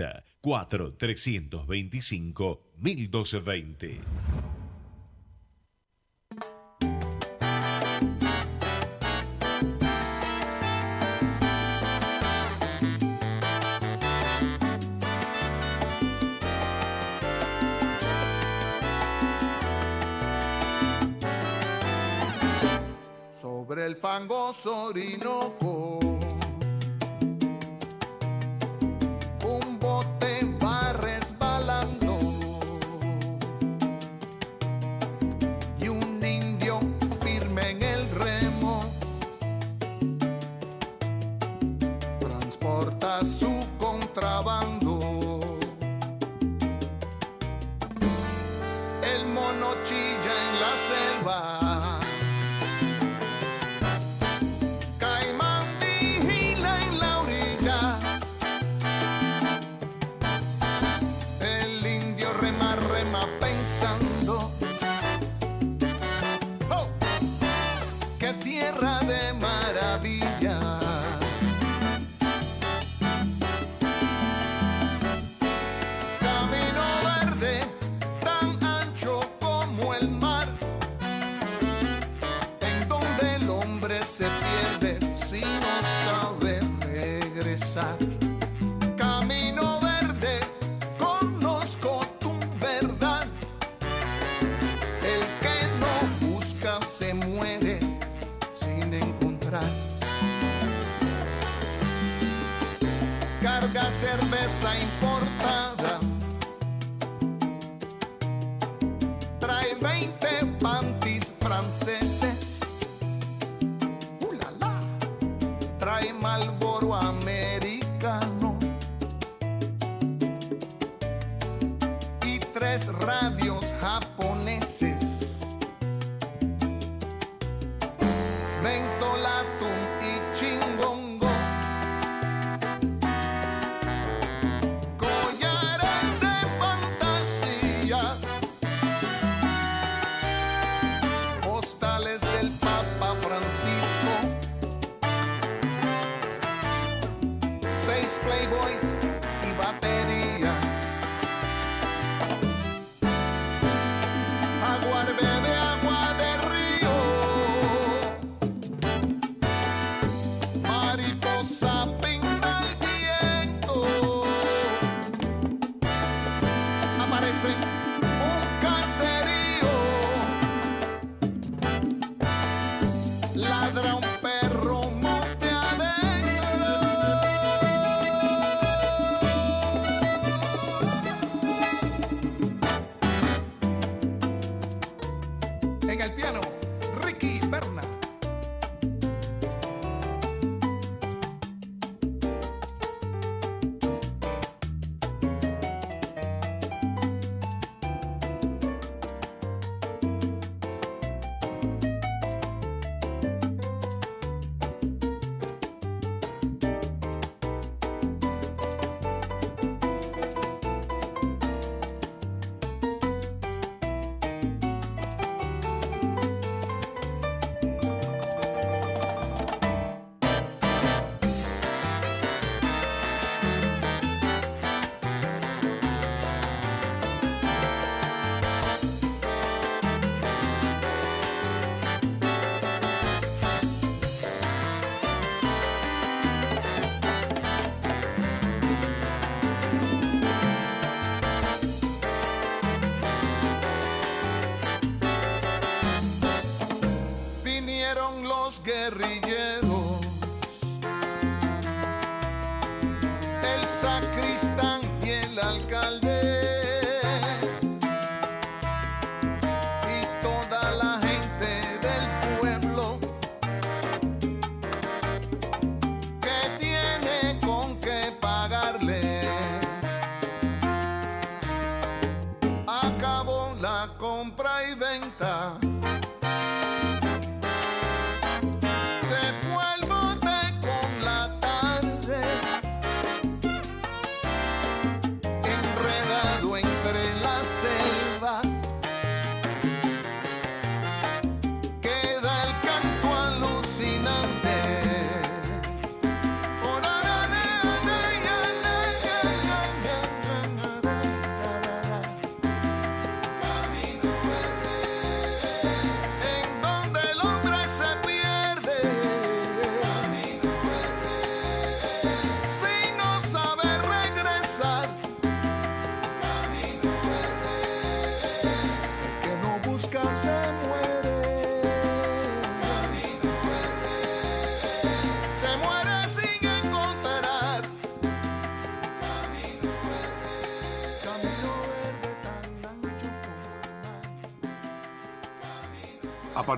Reconquista 4 325 1220. Sobre el fangoso Orinoco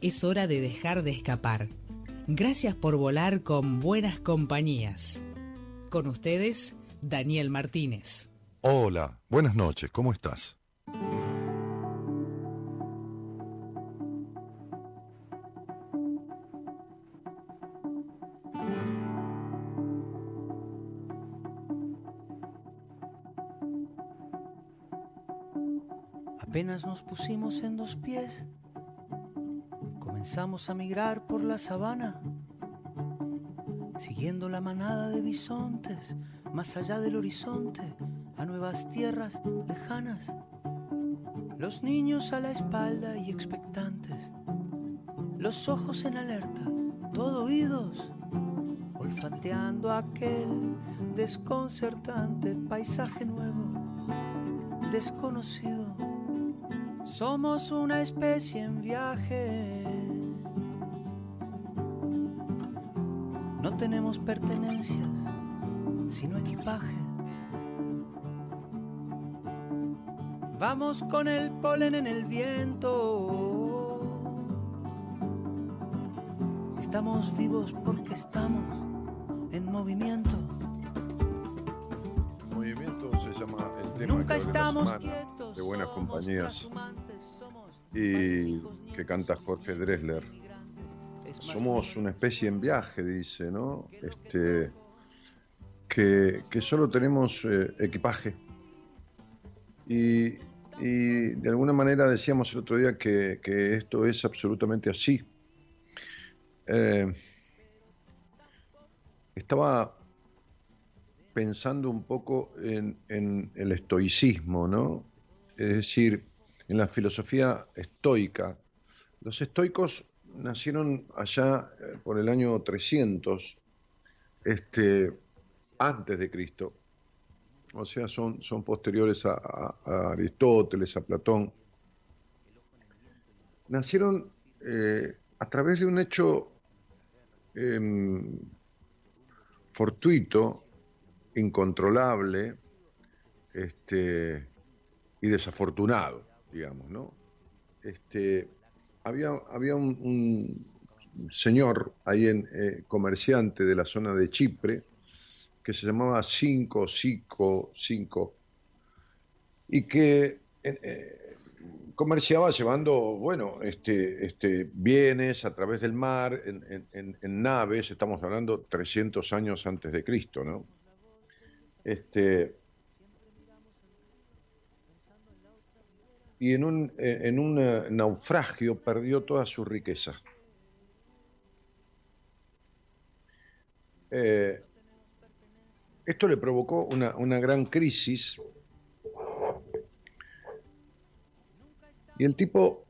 es hora de dejar de escapar. Gracias por volar con buenas compañías. Con ustedes, Daniel Martínez. Hola, buenas noches, ¿cómo estás? Apenas nos pusimos en dos pies Comenzamos a migrar por la sabana, siguiendo la manada de bisontes, más allá del horizonte, a nuevas tierras lejanas. Los niños a la espalda y expectantes, los ojos en alerta, todo oídos, olfateando aquel desconcertante paisaje nuevo, desconocido. Somos una especie en viaje No tenemos pertenencias, sino equipaje. Vamos con el polen en el viento. Estamos vivos porque estamos en movimiento. Movimiento se llama el tema Nunca que estamos quietos. de buenas compañías y que canta Jorge Dresler. Somos una especie en viaje, dice, ¿no? Este, que, que solo tenemos eh, equipaje. Y, y de alguna manera decíamos el otro día que, que esto es absolutamente así. Eh, estaba pensando un poco en, en el estoicismo, ¿no? Es decir, en la filosofía estoica. Los estoicos nacieron allá eh, por el año 300, este, antes de Cristo. O sea, son, son posteriores a, Aristóteles, a Platón. Nacieron eh, a través de un hecho em, fortuito, incontrolable este, y desafortunado, digamos, ¿no? Este, había, había un, señor ahí en eh, comerciante de la zona de Chipre que se llamaba Cinco, Cico, Cinco, y que eh, eh, comerciaba llevando, bueno, este, este, bienes a través del mar, en- en- en naves, estamos hablando 300 años antes de Cristo, ¿no? Este, y en un, eh, en un eh, naufragio perdió toda su riqueza. Eh, esto le provocó una, una gran crisis y el tipo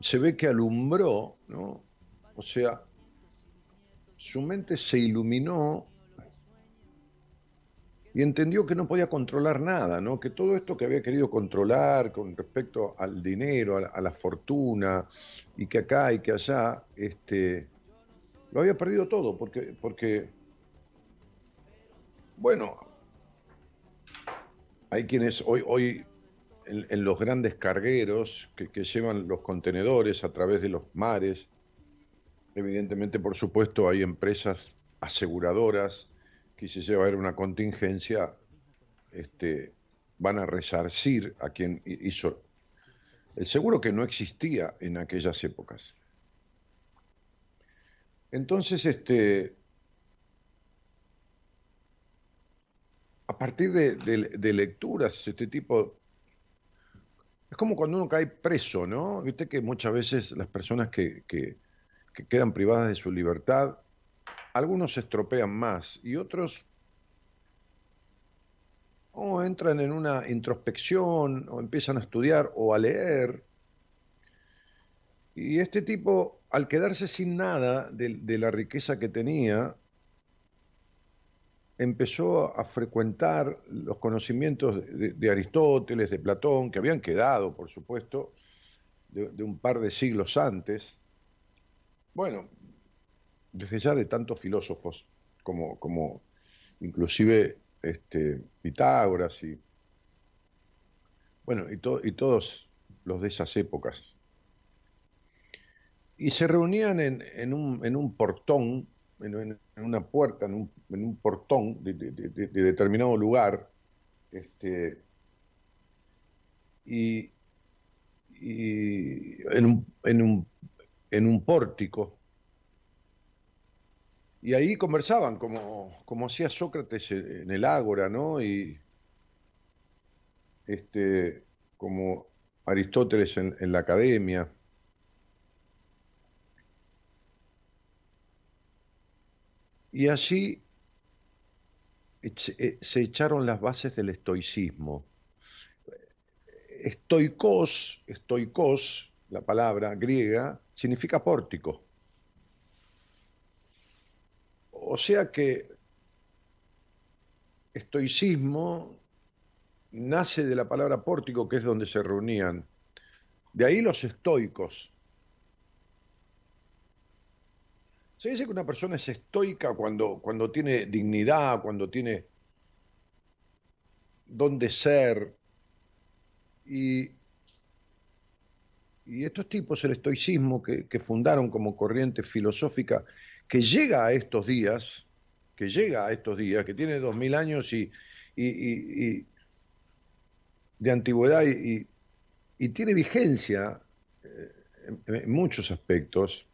se ve que alumbró, ¿no? O sea, su mente se iluminó y entendió que no podía controlar nada, ¿no? Que todo esto que había querido controlar con respecto al dinero, a la, fortuna, y que acá y que allá, este, lo había perdido todo, porque, porque, bueno, hay quienes hoy, hoy en, los grandes cargueros que llevan los contenedores a través de los mares, evidentemente, por supuesto, hay empresas aseguradoras que si lleva a haber una contingencia, este, van a resarcir a quien hi- hizo el seguro que no existía en aquellas épocas. Entonces, este, a partir de, lecturas, este tipo, es como cuando uno cae preso, ¿no? Viste que muchas veces las personas que- que quedan privadas de su libertad, algunos se estropean más y otros o entran en una introspección o empiezan a estudiar o a leer. Y este tipo al quedarse sin nada de, la riqueza que tenía, empezó a frecuentar los conocimientos de, Aristóteles, de Platón, que habían quedado, por supuesto, de, un par de siglos antes. Bueno, desde ya de tantos filósofos como, como inclusive este, Pitágoras y, bueno, y, y todos los de esas épocas. Y se reunían en, en, un, en un, portón, en, una puerta, en un, un portón de, de, determinado lugar, este, y, y un, en un pórtico. Y ahí conversaban, como, como hacía Sócrates en el Ágora, ¿no? Y este, como Aristóteles en, en la academia. Y eh, se echaron las bases del estoicismo. Estoicos, estoicos, la palabra griega, significa pórtico. O sea que estoicismo nace de la palabra pórtico, que es donde se reunían. De ahí los estoicos, Se dice que una persona es estoica cuando, cuando tiene dignidad, cuando tiene dónde ser. Y, y estos tipos, el estoicismo que, fundaron como corriente filosófica, que llega a estos días, que llega a estos días, que tiene dos mil años y, y, de antigüedad y, tiene vigencia eh, en muchos aspectos,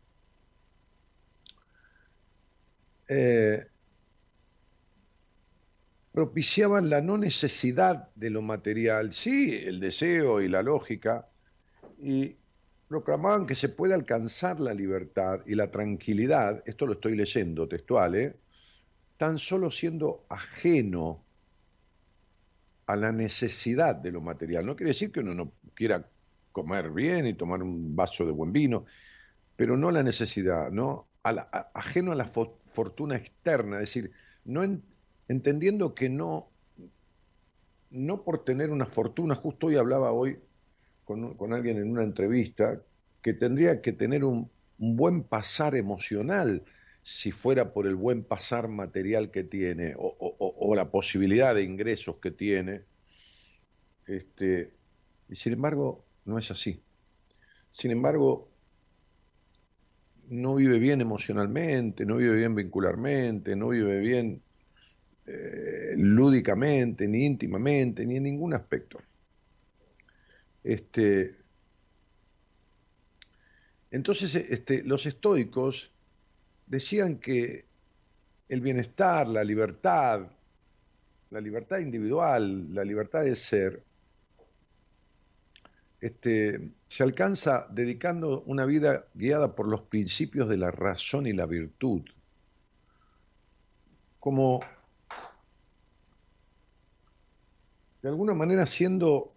eh, propiciaban la no necesidad de lo material, sí, el deseo y la lógica, y proclamaban que se puede alcanzar la libertad y la tranquilidad, esto lo estoy leyendo textual, ¿eh? tan solo siendo ajeno a la necesidad de lo material. No quiere decir que uno no quiera comer bien y tomar un vaso de buen vino, pero no la necesidad, ¿no? ajeno a la fortuna externa, es decir, no entendiendo que no, no por tener una fortuna, justo hoy hablaba hoy con, alguien en una entrevista, que tendría que tener un, buen pasar emocional si fuera por el buen pasar material que tiene o, la posibilidad de ingresos que tiene. Este, y sin embargo, no es así. Sin embargo, no vive bien emocionalmente, no vive bien vincularmente, no vive bien eh, lúdicamente, ni íntimamente, ni en ningún aspecto. Este, entonces, este, los estoicos decían que el bienestar, la libertad, la libertad individual, la libertad de ser, este, se alcanza dedicando una vida guiada por los principios de la razón y la virtud, como de alguna manera siendo,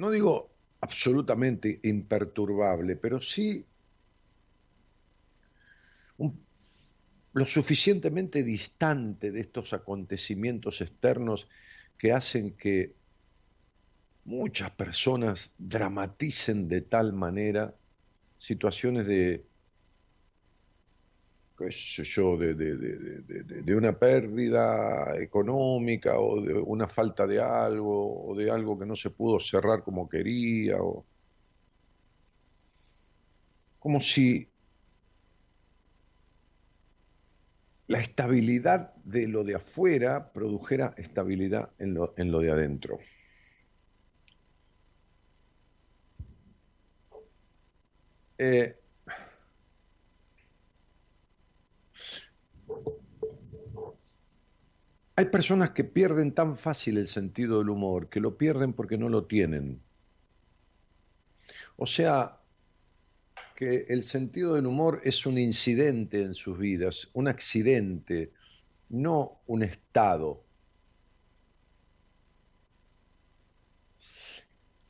no digo absolutamente imperturbable, pero sí lo suficientemente distante de estos acontecimientos externos que hacen que muchas personas dramaticen de tal manera situaciones de, qué sé yo, de, de, una pérdida económica o de una falta de algo o de algo que no se pudo cerrar como quería o como si la estabilidad de lo de afuera produjera estabilidad en lo, en lo de adentro. Eh, hay personas que pierden tan fácil el sentido del humor, que lo pierden porque no lo tienen. O sea, que el sentido del humor es un incidente en sus vidas, un accidente, no un estado.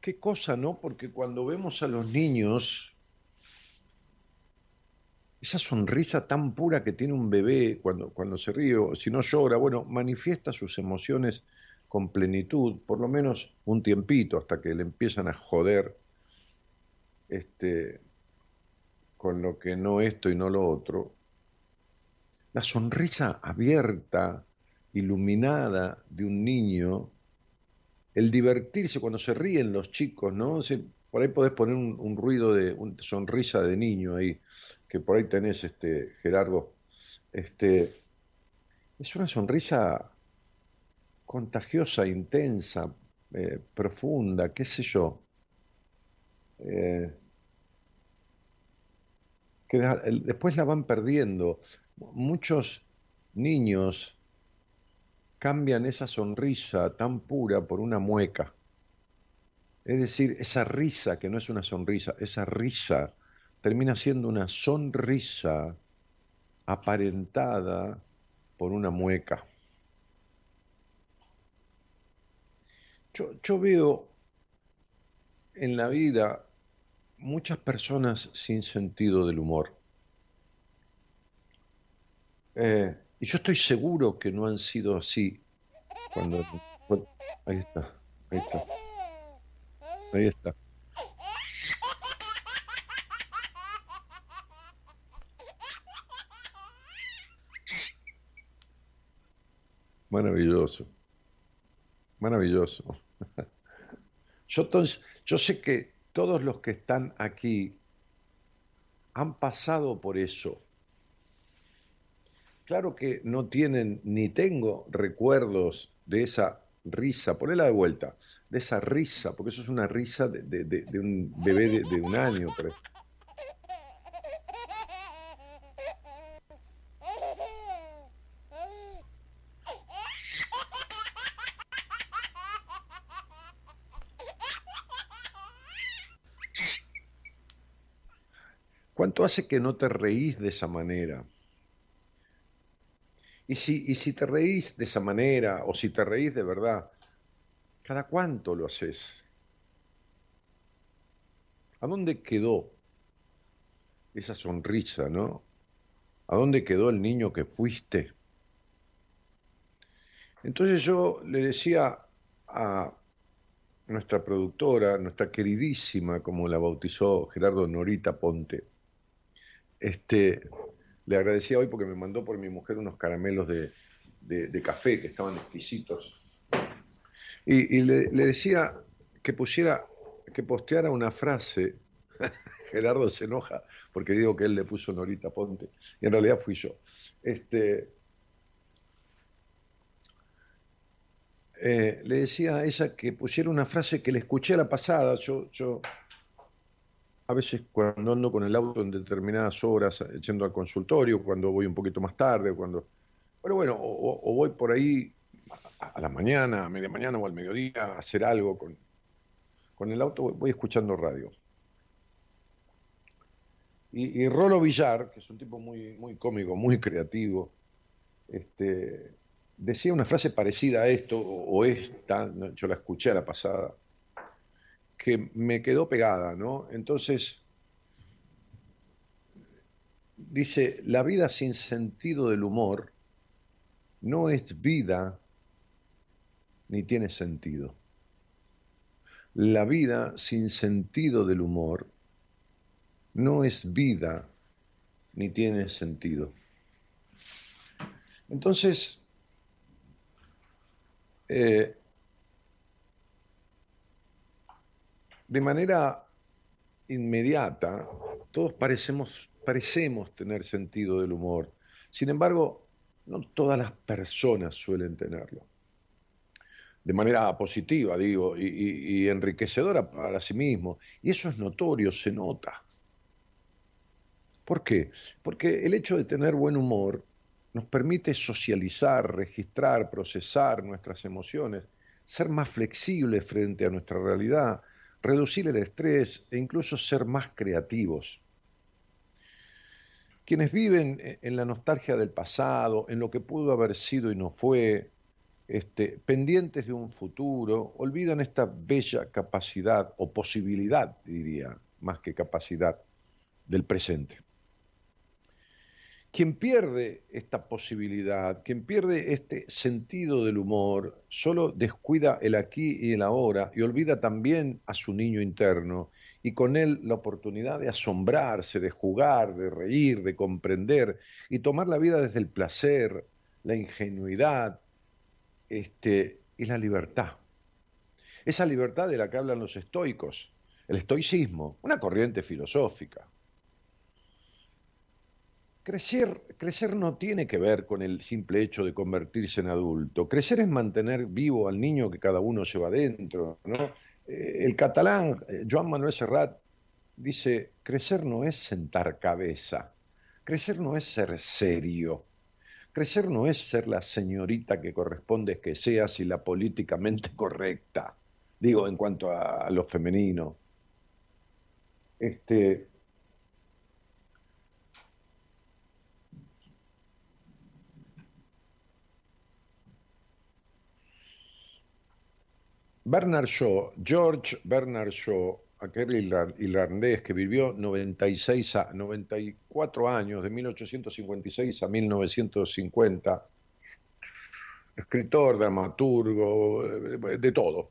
Qué cosa, ¿no? Porque cuando vemos a los niños esa sonrisa tan pura que tiene un bebé cuando, cuando se ríe, o si no llora, bueno, manifiesta sus emociones con plenitud, por lo menos un tiempito, hasta que le empiezan a joder este, con lo que no esto y no lo otro. La sonrisa abierta, iluminada de un niño, el divertirse cuando se ríen los chicos, ¿no? por ahí podés poner un, ruido de una sonrisa de niño ahí, que por ahí tenés, este, Gerardo, este, es una sonrisa contagiosa, intensa, eh, profunda, qué sé yo. Eh, que después la van perdiendo. Muchos niños cambian esa sonrisa tan pura por una mueca. Es decir, esa risa que no es una sonrisa, esa risa termina siendo una sonrisa aparentada por una mueca. Yo, veo en la vida muchas personas sin sentido del humor. Eh, y yo estoy seguro que no han sido así cuando... ahí está, ahí está. Ahí está. Maravilloso. Maravilloso. Yo, entonces, yo sé que todos los que están aquí han pasado por eso. Claro que no tienen ni tengo recuerdos de esa risa, ponela de vuelta, de esa risa, porque eso es una risa de, un bebé de, un año. ¿Cuánto hace que no te reís de esa manera? Y si, y si te reís de esa manera, o si te reís de verdad, ¿cada cuánto lo haces? ¿A dónde quedó esa sonrisa, no? ¿A dónde quedó el niño que fuiste? Entonces yo le decía a nuestra productora, nuestra queridísima, como la bautizó Gerardo Norita Ponte, este, le agradecía hoy porque me mandó por mi mujer unos caramelos de, café que estaban exquisitos. Y, le, decía que pusiera, que posteara una frase. Gerardo se enoja porque digo que él le puso Norita Ponte. Y en realidad fui yo. Este, eh, le decía a ella que pusiera una frase que le escuché a la pasada. Yo, yo a veces cuando ando con el auto en determinadas horas yendo al consultorio, cuando voy un poquito más tarde, cuando... Pero bueno, o, voy por ahí a, la mañana, a media mañana o al mediodía a hacer algo con, con el auto, voy escuchando radio. Y, Rolo Villar, que es un tipo muy, muy cómico, muy creativo, este, decía una frase parecida a esto, o, esta, yo la escuché a la pasada, que me quedó pegada, ¿no? Entonces, dice, la vida sin sentido del humor no es vida ni tiene sentido. La vida sin sentido del humor no es vida ni tiene sentido. Entonces, eh, de manera inmediata, todos parecemos, parecemos tener sentido del humor. Sin embargo, no todas las personas suelen tenerlo. De manera positiva, digo, y, enriquecedora para sí mismo. Y eso es notorio, se nota. ¿Por qué? Porque el hecho de tener buen humor nos permite socializar, registrar, procesar nuestras emociones, ser más flexibles frente a nuestra realidad, reducir el estrés e incluso ser más creativos. Quienes viven en la nostalgia del pasado, en lo que pudo haber sido y no fue, este, pendientes de un futuro, olvidan esta bella capacidad o posibilidad, diría, más que capacidad, del presente. Quien pierde esta posibilidad, quien pierde este sentido del humor, solo descuida el aquí y el ahora y olvida también a su niño interno y con él la oportunidad de asombrarse, de jugar, de reír, de comprender y tomar la vida desde el placer, la ingenuidad este, y la libertad. Esa libertad de la que hablan los estoicos, el estoicismo, una corriente filosófica Crecer, crecer no tiene que ver con el simple hecho de convertirse en adulto. Crecer es mantener vivo al niño que cada uno lleva dentro. Eh, el catalán eh, Joan Manuel Serrat dice, crecer no es sentar cabeza, crecer no es ser serio, crecer no es ser la señorita que corresponde que seas y la políticamente correcta, digo en cuanto a, a lo femenino. Este, Bernard Shaw, George Bernard Shaw, aquel irlandés que vivió 96 a 94 años, de 1856 a 1950, escritor, dramaturgo, de todo,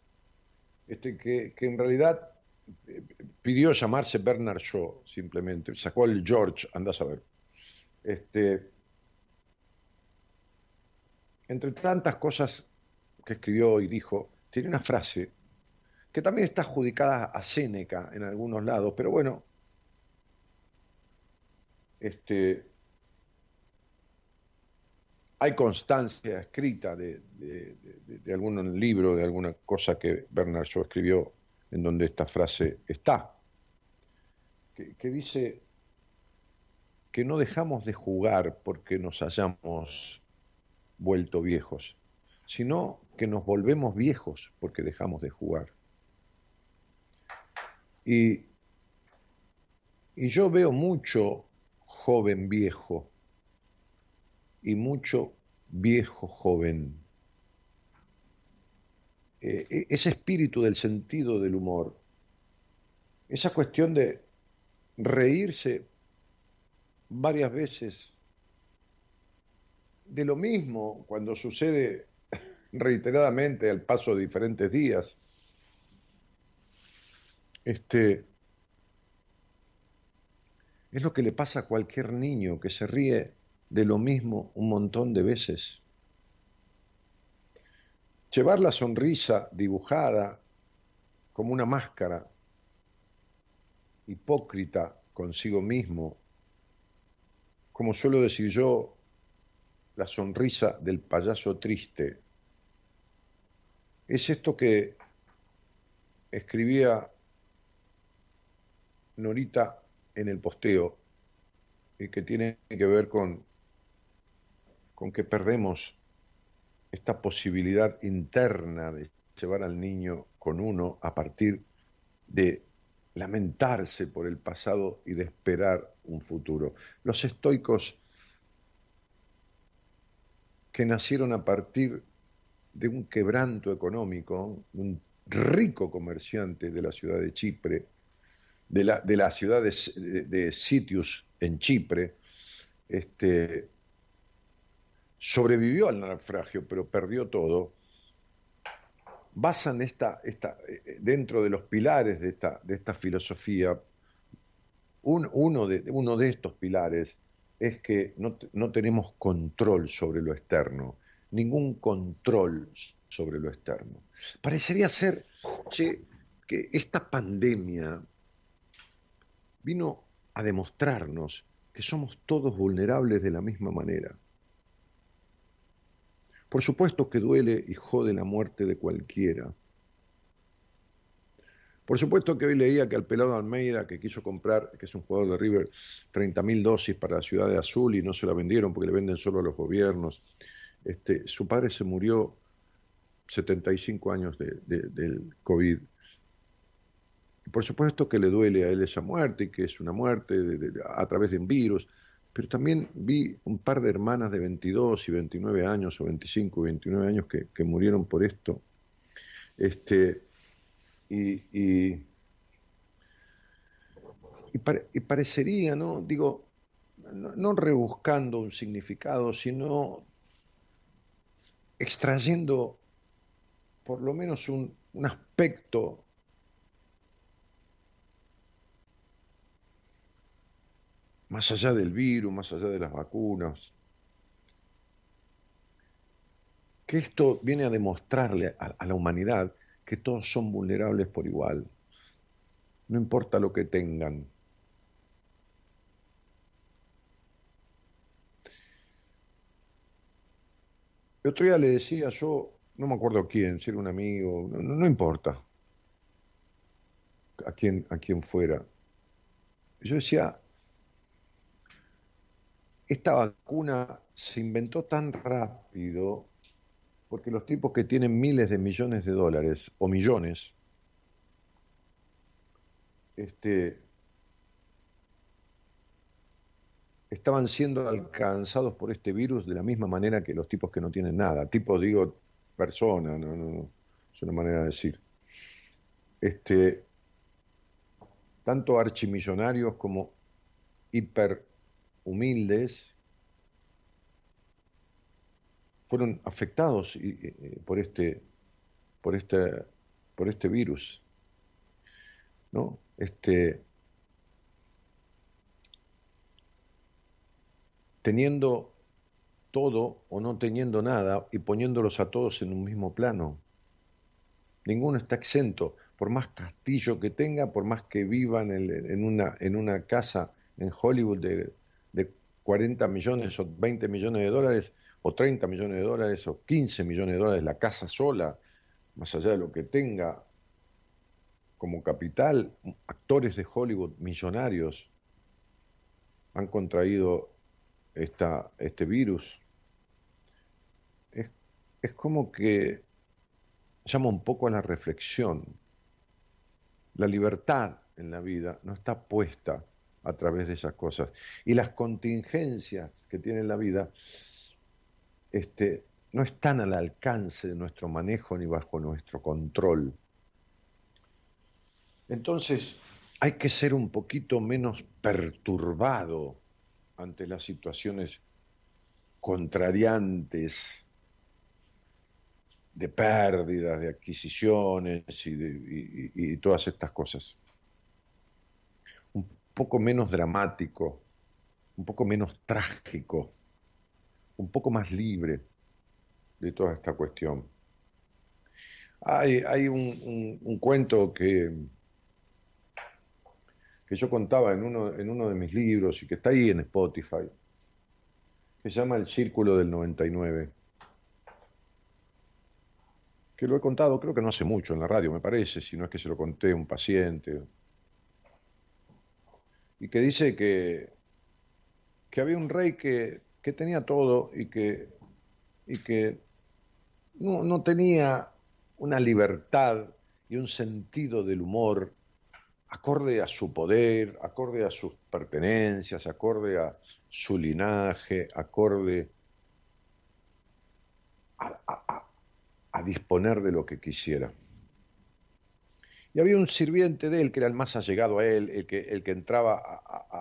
este, que, en realidad eh, pidió llamarse Bernard Shaw simplemente, sacó el George, anda a saber. Este, entre tantas cosas que escribió y dijo, tiene una frase que también está adjudicada a Séneca en algunos lados, pero bueno, este, hay constancia escrita de, algún libro, de alguna cosa que Bernard Shaw escribió en donde esta frase está, que dice que no dejamos de jugar porque nos hayamos vuelto viejos, sino que nos volvemos viejos porque dejamos de jugar. Y, y yo veo mucho joven viejo y mucho viejo joven. Eh, e, ese espíritu del sentido del humor, esa cuestión de reírse varias veces de lo mismo cuando sucede reiteradamente al paso de diferentes días. Este, es lo que le pasa a cualquier niño que se ríe de lo mismo un montón de veces. Llevar la sonrisa dibujada como una máscara, hipócrita consigo mismo, como suelo decir yo, la sonrisa del payaso triste, es esto que escribía Norita en el posteo y que tiene que ver con, con que perdemos esta posibilidad interna de llevar al niño con uno a partir de lamentarse por el pasado y de esperar un futuro. Los estoicos que nacieron a partir de un quebranto económico, un rico comerciante de la ciudad de Chipre, de la, de la ciudad de, Sitius en Chipre, este, sobrevivió al naufragio, pero perdió todo, basan esta, esta, eh, dentro de los pilares de esta, de esta filosofía, uno, de, uno de estos pilares es que no, no tenemos control sobre lo externo ningún control sobre lo externo. Parecería ser, che, que esta pandemia vino a demostrarnos que somos todos vulnerables de la misma manera. Por supuesto que duele y jode la muerte de cualquiera. Por supuesto que hoy leía que al pelado Almeida, que quiso comprar, que es un jugador de River, 30.000 dosis para la ciudad de Azul y no se la vendieron porque le venden solo a los gobiernos. Este, su padre se murió 75 años del COVID. Por supuesto que le duele a él esa muerte, y que es una muerte a través de un virus, pero también vi un par de hermanas de 22 y 29 años, o 25 y 29 años, que, murieron por esto. Este, y, y, parecería, ¿no? Digo, no, rebuscando un significado, sino extrayendo por lo menos un, aspecto más allá del virus, más allá de las vacunas, que esto viene a demostrarle a, la humanidad que todos son vulnerables por igual, no importa lo que tengan. El otro día le decía yo, no me acuerdo quién, si era un amigo, no, importa a quién, a quién fuera. Yo decía, esta vacuna se inventó tan rápido porque los tipos que tienen miles de millones de dólares o millones, este, estaban siendo alcanzados por este virus de la misma manera que los tipos que no tienen nada. Tipo, digo, persona, no, no, es una manera de decir. Este, tanto archimillonarios como hiper humildes fueron afectados por este por este por este virus no este teniendo todo o no teniendo nada y poniéndolos a todos en un mismo plano. Ninguno está exento por más castillo que tenga por más que viva en, una en una casa en Hollywood de de 40 millones o 20 millones de dólares, o 30 millones de dólares, o 15 millones de dólares la casa sola, más allá de lo que tenga como capital, actores de Hollywood millonarios han contraído este virus. Es, es como que llama un poco a la reflexión. La libertad en la vida no está puesta a través de esas cosas. Y las contingencias que tiene la vida este, no están al alcance de nuestro manejo ni bajo nuestro control. Entonces, hay que ser un poquito menos perturbado ante las situaciones contrariantes de pérdidas, de adquisiciones y, todas estas cosas poco menos dramático, un poco menos trágico, un poco más libre de toda esta cuestión. Hay un, cuento que, que yo contaba en uno, en uno de mis libros y que está ahí en Spotify, que se llama El Círculo del 99 que lo he contado, creo que no hace mucho en la radio, me parece, si no es que se lo conté a un paciente, y que dice que, que había un rey que, que tenía todo y que, y que no, no tenía una libertad y un sentido del humor acorde a su poder, acorde a sus pertenencias, acorde a su linaje, acorde a, a, a, disponer de lo que quisiera. Y había un sirviente de él, que era el más allegado a él, el que, el que entraba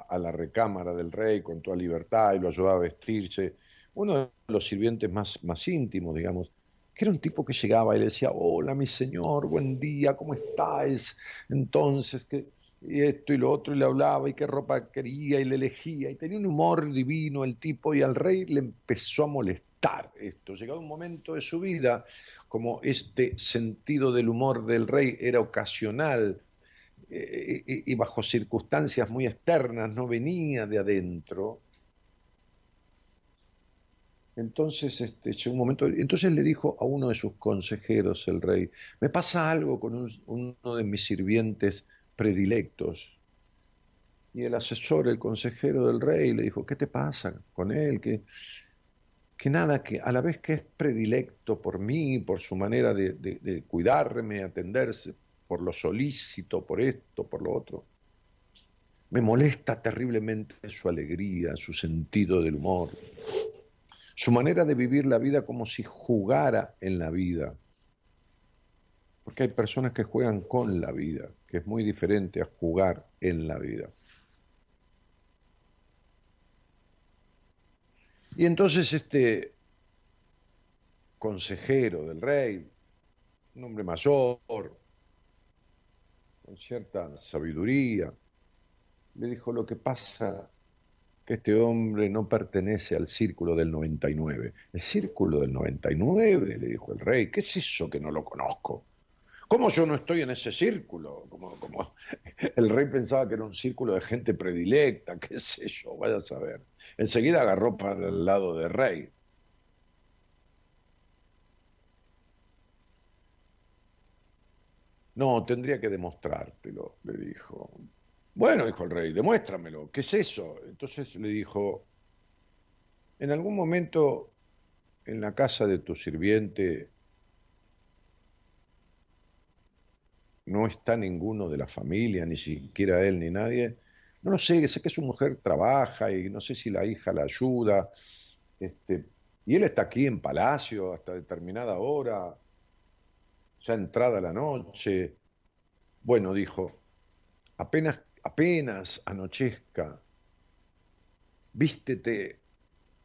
a, la recámara del rey con toda libertad y lo ayudaba a vestirse, uno de los sirvientes más, más íntimos, digamos, que era un tipo que llegaba y le decía, hola mi señor, buen día, ¿cómo estáis? Entonces, que y esto y lo otro, y le hablaba y qué ropa quería y le elegía, y tenía un humor divino el tipo, y al rey le empezó a molestar esto. Llegado un momento de su vida como este sentido del humor del rey era ocasional eh, y, bajo circunstancias muy externas, no venía de adentro. Entonces, este, llegó un momento, entonces le dijo a uno de sus consejeros, el rey, me pasa algo con uno de mis sirvientes predilectos. Y el asesor, el consejero del rey, le dijo, ¿qué te pasa con él? ¿Qué, que nada, que a la vez que es predilecto por mí, por su manera de, cuidarme, atenderse, por lo solícito, por esto, por lo otro, me molesta terriblemente su alegría, su sentido del humor, su manera de vivir la vida como si jugara en la vida. Porque hay personas que juegan con la vida, que es muy diferente a jugar en la vida. Y entonces este consejero del rey, un hombre mayor, con cierta sabiduría, le dijo lo que pasa que este hombre no pertenece al círculo del 99. ¿El círculo del 99? le dijo el rey. ¿Qué es eso que no lo conozco? ¿Cómo yo no estoy en ese círculo? Como, como el rey pensaba que era un círculo de gente predilecta, qué sé yo, vaya a saber. Enseguida agarró para el lado del rey. No, tendría que demostrártelo, le dijo. Bueno, dijo el rey, demuéstramelo, ¿qué es eso? Entonces le dijo, en algún momento en la casa de tu sirviente no está ninguno de la familia, ni siquiera él ni nadie. No lo sé, sé que su mujer trabaja y no sé si la hija la ayuda. Este, y él está aquí en palacio hasta determinada hora, ya entrada la noche. Bueno, dijo, apenas apenas anochezca, vístete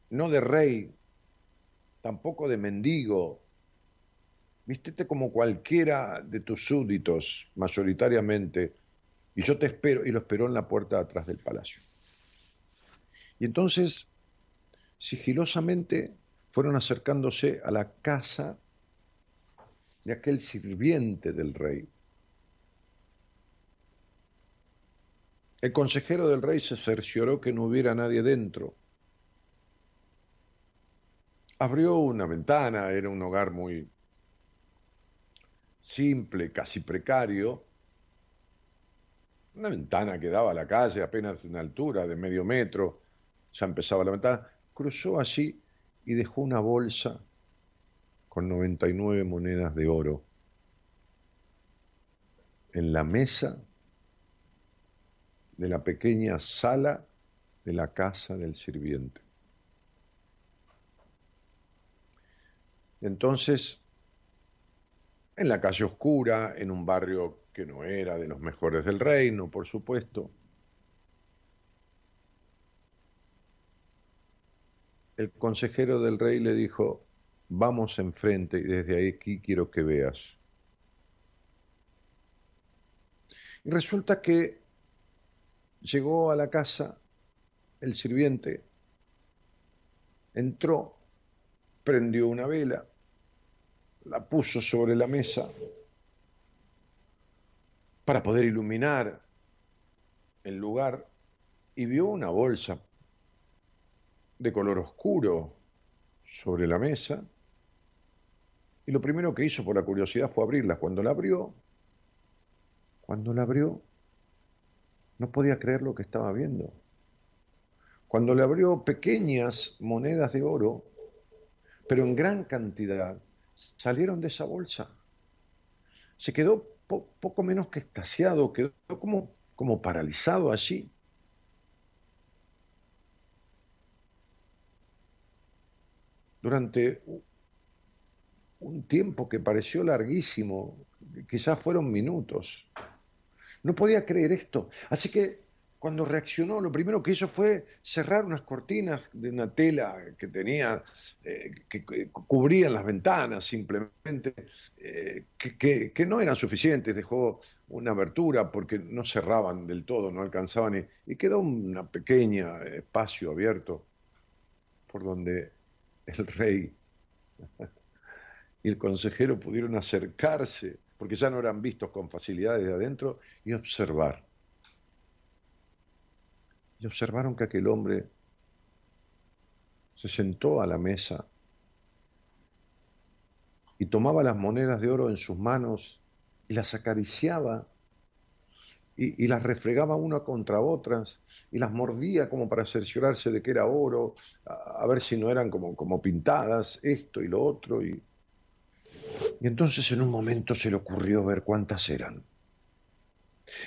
no de rey, tampoco de mendigo, vístete como cualquiera de tus súbditos, mayoritariamente, y yo te espero, y lo esperó en la puerta de atrás del palacio. Y entonces, sigilosamente, fueron acercándose a la casa de aquel sirviente del rey, El consejero del rey se cercioró que no hubiera nadie dentro. Abrió una ventana, era un hogar muy simple, casi precario. Una ventana que daba a la calle apenas una altura de medio metro. Ya empezaba la ventana. Cruzó allí y dejó una bolsa con 99 monedas de oro en la mesa de la pequeña sala de la casa del sirviente. Entonces, en la calle oscura, en un barrio que no era de los mejores del reino, por supuesto, el consejero del rey le dijo, vamos enfrente y desde aquí quiero que veas. Y resulta que Llegó a la casa el sirviente, entró, prendió una vela, la puso sobre la mesa para poder iluminar el lugar y vio una bolsa de color oscuro sobre la mesa y lo primero que hizo por la curiosidad fue abrirla. Cuando la abrió, cuando la abrió, no podía creer lo que estaba viendo. Cuando le abrió pequeñas monedas de oro, pero en gran cantidad, salieron de esa bolsa. Se quedó poco menos que estasiado, quedó como, como paralizado allí. Durante un tiempo que pareció larguísimo, quizás fueron minutos. No podía creer esto. Así que cuando reaccionó, lo primero que hizo fue cerrar unas cortinas de una tela que tenía, eh, que, cubrían las ventanas simplemente, eh, que, no eran suficientes. Dejó una abertura porque no cerraban del todo, no alcanzaban, y, quedó un pequeño espacio abierto por donde el rey y el consejero pudieron acercarse porque ya no eran vistos con facilidad desde adentro, y observar. Y observaron que aquel hombre se sentó a la mesa y tomaba las monedas de oro en sus manos y las acariciaba y, las refregaba una contra otras y las mordía como para cerciorarse de que era oro, a, a ver si no eran como, como pintadas, esto y lo otro. Y, y entonces en un momento se le ocurrió ver cuántas eran.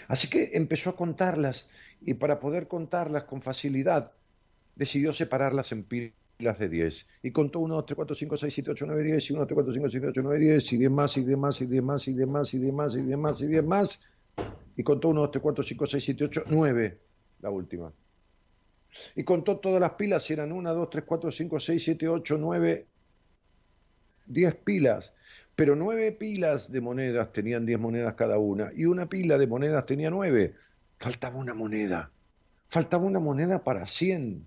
Así que empezó a contarlas y para poder contarlas con facilidad decidió separarlas en pilas de 10. Y contó 1, 2, 3, 4, 5, 6, 7, 8, 9, 10, y 1, 2, 3, 4, 5, 6, 7, 8, 9, 10, y 10 más, y 10 más, y 10 más, y 10 más, y 10 más, y 10 más, y 10 más. Y contó 1, 2, 3, 4, 5, 6, 7, 8, 9, la última. Y contó todas las pilas, eran 1, 2, 3, 4, 5, 6, 7, 8, 9, 10 pilas. Pero nueve pilas de monedas tenían 10 monedas cada una, y una pila de monedas tenía 9. Faltaba una moneda. Faltaba una moneda para 100.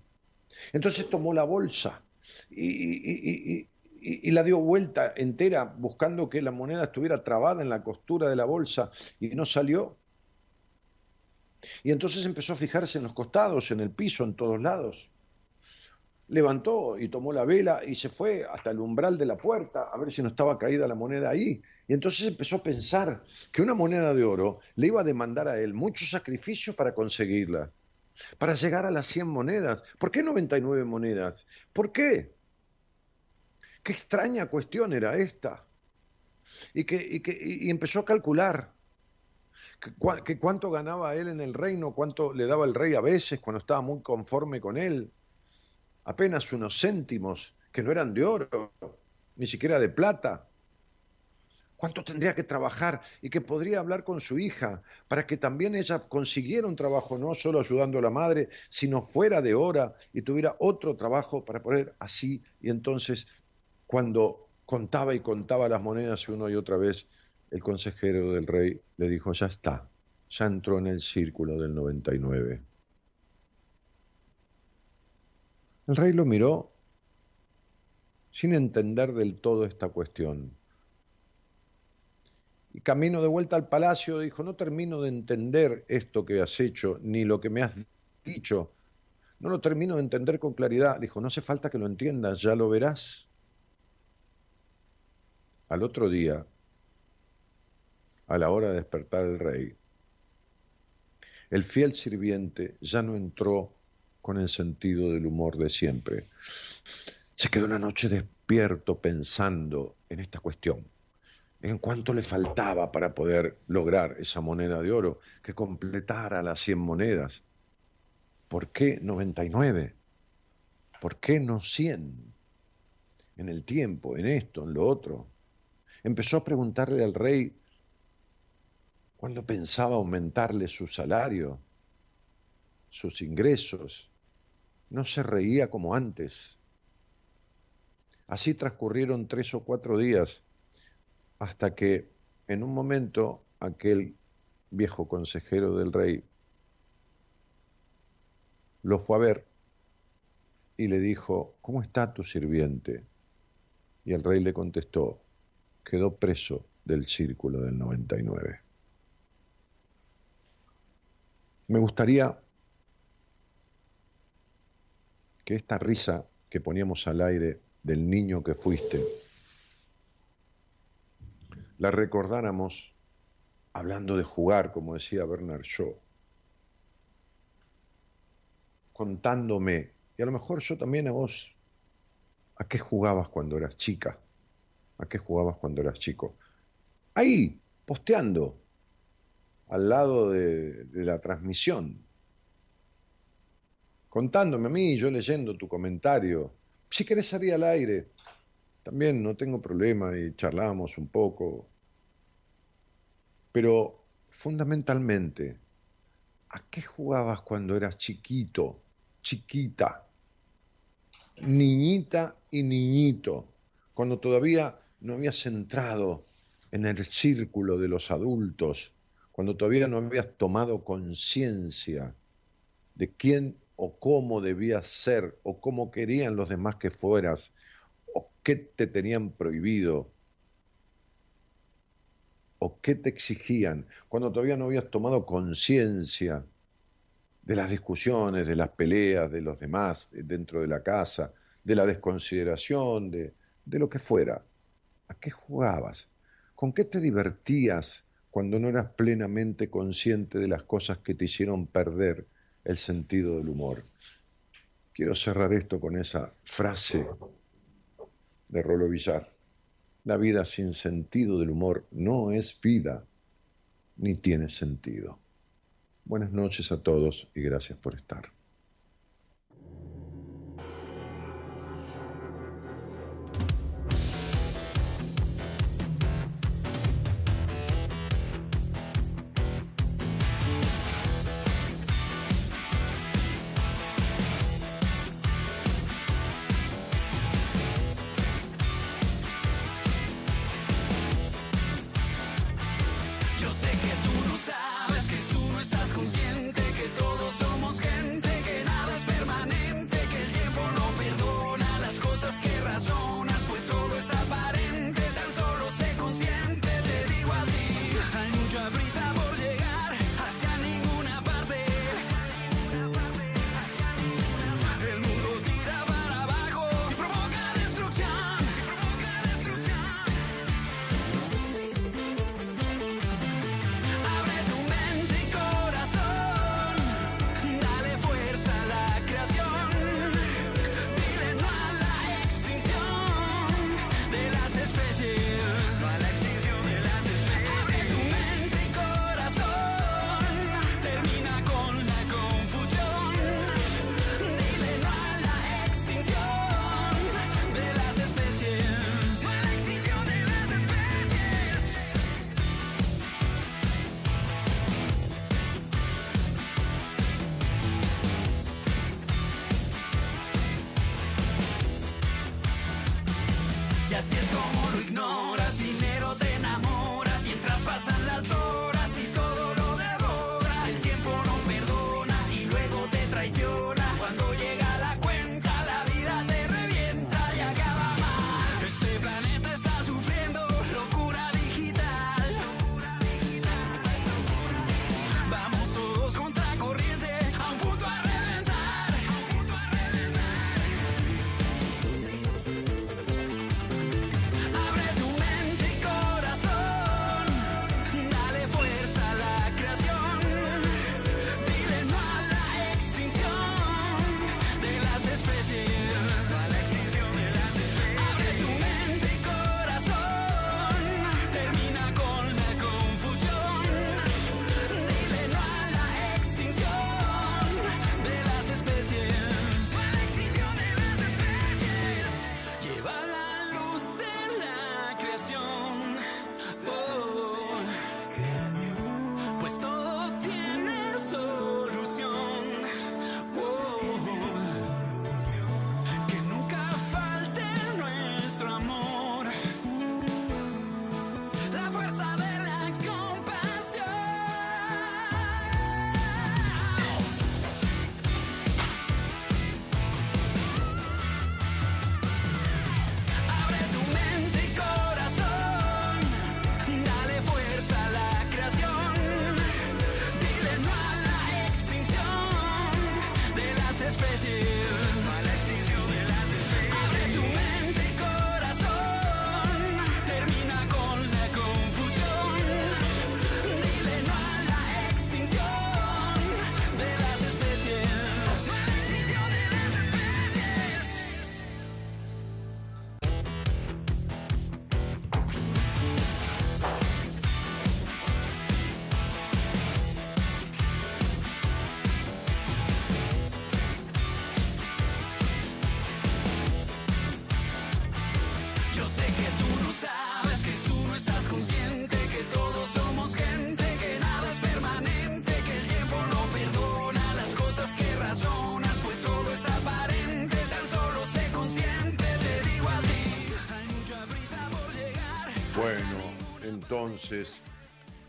Entonces tomó la bolsa y, y, la dio vuelta entera buscando que la moneda estuviera trabada en la costura de la bolsa y no salió. Y entonces empezó a fijarse en los costados, en el piso, en todos lados. Levantó y tomó la vela y se fue hasta el umbral de la puerta a ver si no estaba caída la moneda ahí. Y entonces empezó a pensar que una moneda de oro le iba a demandar a él mucho sacrificio para conseguirla, para llegar a las 100 monedas. ¿Por qué 99 monedas? ¿Por qué? Qué extraña cuestión era esta. Y, que, y, que, y empezó a calcular que, cuánto ganaba él en el reino, cuánto le daba el rey a veces cuando estaba muy conforme con él. Apenas unos céntimos, que no eran de oro, ni siquiera de plata. ¿Cuánto tendría que trabajar? Y que podría hablar con su hija para que también ella consiguiera un trabajo, no solo ayudando a la madre, sino fuera de hora y tuviera otro trabajo para poder así. Y entonces cuando contaba y contaba las monedas una y otra vez, el consejero del rey le dijo, ya está, ya entró en el círculo del 99. El rey lo miró sin entender del todo esta cuestión. Y camino de vuelta al palacio dijo, no termino de entender esto que has hecho, ni lo que me has dicho. No lo termino de entender con claridad. Dijo, no hace falta que lo entiendas, ya lo verás. Al otro día, a la hora de despertar el rey, el fiel sirviente ya no entró con el sentido del humor de siempre. Se quedó una noche despierto pensando en esta cuestión, en cuánto le faltaba para poder lograr esa moneda de oro que completara las 100 monedas. ¿Por qué 99? ¿Por qué no 100? En el tiempo, en esto, en lo otro empezó a preguntarle al rey cuándo pensaba aumentarle su salario, sus ingresos. No se reía como antes. Así transcurrieron tres o cuatro días hasta que en un momento aquel viejo consejero del rey lo fue a ver y le dijo, ¿cómo está tu sirviente? Y el rey le contestó, quedó preso del círculo del 99. Me gustaría que esta risa que poníamos al aire del niño que fuiste, la recordáramos hablando de jugar, como decía Bernard Shaw, contándome, y a lo mejor yo también a vos, ¿a qué jugabas cuando eras chica? ¿A qué jugabas cuando eras chico? Ahí, posteando, al lado de, la transmisión, contándome a mí, yo leyendo tu comentario. Si querés salir al aire, también no tengo problema y charlamos un poco. Pero fundamentalmente, ¿a qué jugabas cuando eras chiquito, chiquita, niñita y niñito? Cuando todavía no habías entrado en el círculo de los adultos, cuando todavía no habías tomado conciencia de quién o cómo debías ser o cómo querían los demás que fueras o qué te tenían prohibido o qué te exigían, cuando todavía no habías tomado conciencia de las discusiones, de las peleas de los demás dentro de la casa, de la desconsideración, de, de lo que fuera. ¿A qué jugabas? ¿Con qué te divertías cuando no eras plenamente consciente de las cosas que te hicieron perder el sentido del humor? Quiero cerrar esto con esa frase de Rolo Villar. La vida sin sentido del humor no es vida, ni tiene sentido. Buenas noches a todos y gracias por estar.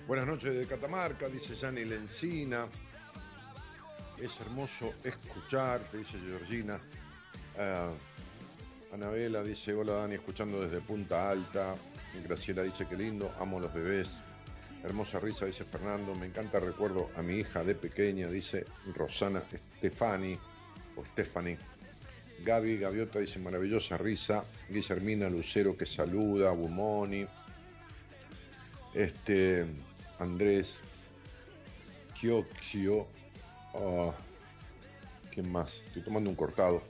Buenas noches de Catamarca, dice Yanni Lencina. Es hermoso escucharte, dice Georgina. Uh, Anabela dice, hola Dani, escuchando desde Punta Alta. Graciela dice, qué lindo, amo los bebés. Hermosa risa, dice Fernando. Me encanta, recuerdo a mi hija de pequeña, dice Rosana Stefani o Stephanie. Gaby Gaviota dice, maravillosa risa. Guillermina Lucero que saluda, Bumoni. Este, Andrés Chioxio. Oh, ¿Quién más? Estoy tomando un cortado.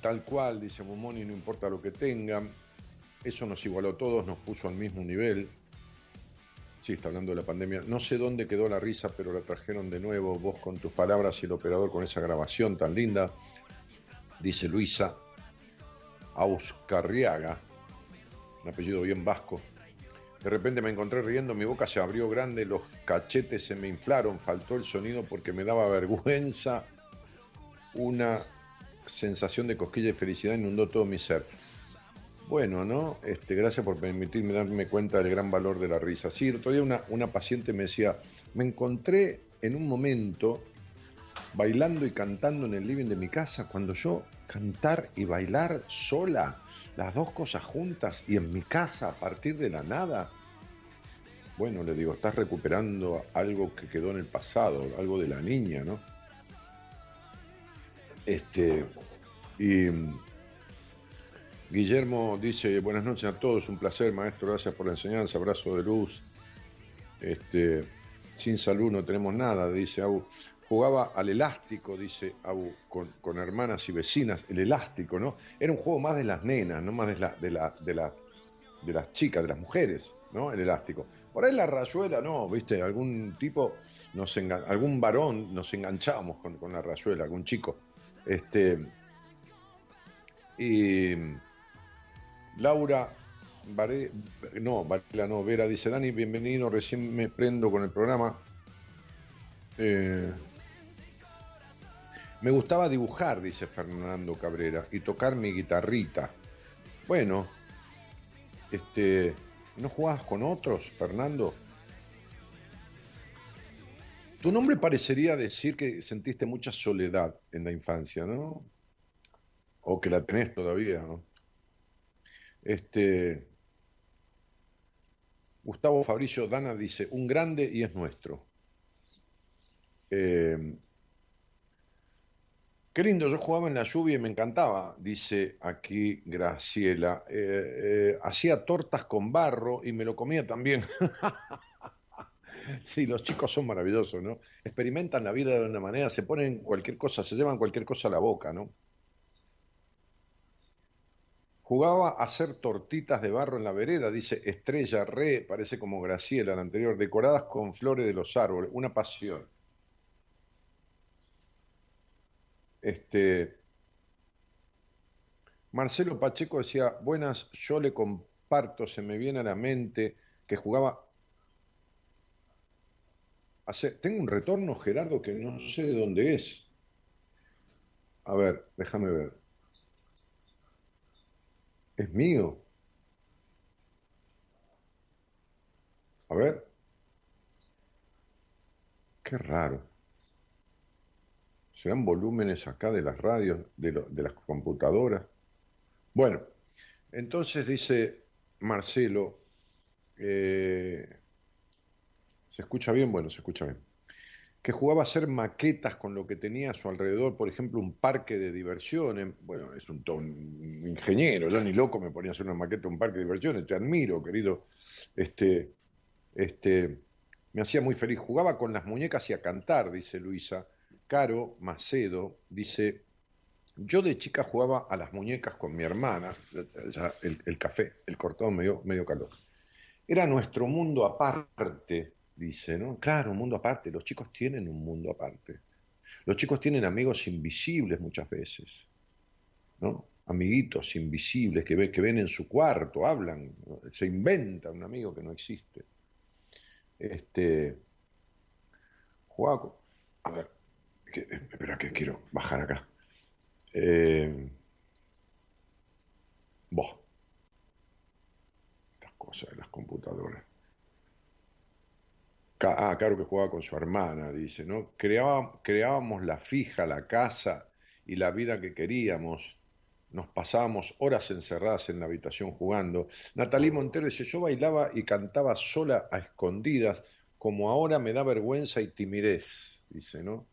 Tal cual, dice Momoni, no importa lo que tengan. Eso nos igualó a todos, nos puso al mismo nivel. Sí, está hablando de la pandemia. No sé dónde quedó la risa, pero la trajeron de nuevo. Vos con tus palabras y el operador con esa grabación tan linda. Dice Luisa Auscarriaga un apellido bien vasco. De repente me encontré riendo, mi boca se abrió grande, los cachetes se me inflaron, faltó el sonido porque me daba vergüenza. Una sensación de cosquilla y felicidad inundó todo mi ser. Bueno, ¿no? Este, gracias por permitirme darme cuenta del gran valor de la risa. Sí, otro día una, una paciente me decía, me encontré en un momento bailando y cantando en el living de mi casa, cuando yo cantar y bailar sola, las dos cosas juntas y en mi casa a partir de la nada. Bueno, le digo, estás recuperando algo que quedó en el pasado, algo de la niña, ¿no? Este, y Guillermo dice, buenas noches a todos, un placer maestro, gracias por la enseñanza, abrazo de luz. Este, sin salud no tenemos nada, dice Abu. Jugaba al elástico, dice Abu, con, hermanas y vecinas, el elástico, ¿no? Era un juego más de las nenas, no más de, la, de, la, de, la, de las chicas, de las mujeres, ¿no? El elástico. Por ahí la rayuela, no, viste, algún tipo, nos algún varón nos enganchábamos con, con la rayuela, algún chico. Este, y Laura no, Varela no, Vera dice, Dani, bienvenido, recién me prendo con el programa. Eh, me gustaba dibujar, dice Fernando Cabrera, y tocar mi guitarrita. Bueno, este, ¿no jugabas con otros, Fernando? Tu nombre parecería decir que sentiste mucha soledad en la infancia, ¿no? O que la tenés todavía, ¿no? Este, Gustavo Fabricio Dana dice, un grande y es nuestro. Eh, qué lindo, yo jugaba en la lluvia y me encantaba, dice aquí Graciela. Eh, eh, hacía tortas con barro y me lo comía también. sí, los chicos son maravillosos, ¿no? Experimentan la vida de una manera, se ponen cualquier cosa, se llevan cualquier cosa a la boca, ¿no? Jugaba a hacer tortitas de barro en la vereda, dice Estrella Re, parece como Graciela, la anterior, decoradas con flores de los árboles, una pasión. Este, Marcelo Pacheco decía, buenas, yo le comparto, se me viene a la mente que jugaba... Tengo un retorno, Gerardo, que no sé de dónde es. A ver, déjame ver es mío. A ver. Qué raro. Serán volúmenes acá de las radios, de, las computadoras. Bueno, entonces dice Marcelo, eh, ¿se escucha bien? Bueno, se escucha bien que jugaba a hacer maquetas con lo que tenía a su alrededor, por ejemplo, un parque de diversiones. Bueno, es un, ingeniero, yo ni loco me ponía a hacer una maqueta de un parque de diversiones, te admiro, querido. Este, este, me hacía muy feliz. Jugaba con las muñecas y a cantar, dice Luisa. Caro Macedo dice, yo de chica jugaba a las muñecas con mi hermana, el, café, el cortado medio, medio calor. Era nuestro mundo aparte, dice, ¿no? Claro, un mundo aparte, los chicos tienen un mundo aparte. Los chicos tienen amigos invisibles muchas veces, ¿no? Amiguitos invisibles que, que ven en su cuarto, hablan, se inventa un amigo que no existe. Este, Juaco, a ver, espera que quiero bajar acá. Eh, vos, estas cosas de las computadoras. Ah, claro que jugaba con su hermana, dice, ¿no? creábamos la fija, la casa y la vida que queríamos. Nos pasábamos horas encerradas en la habitación jugando. Natalí Montero dice, yo bailaba y cantaba sola a escondidas, como ahora me da vergüenza y timidez, dice, ¿no?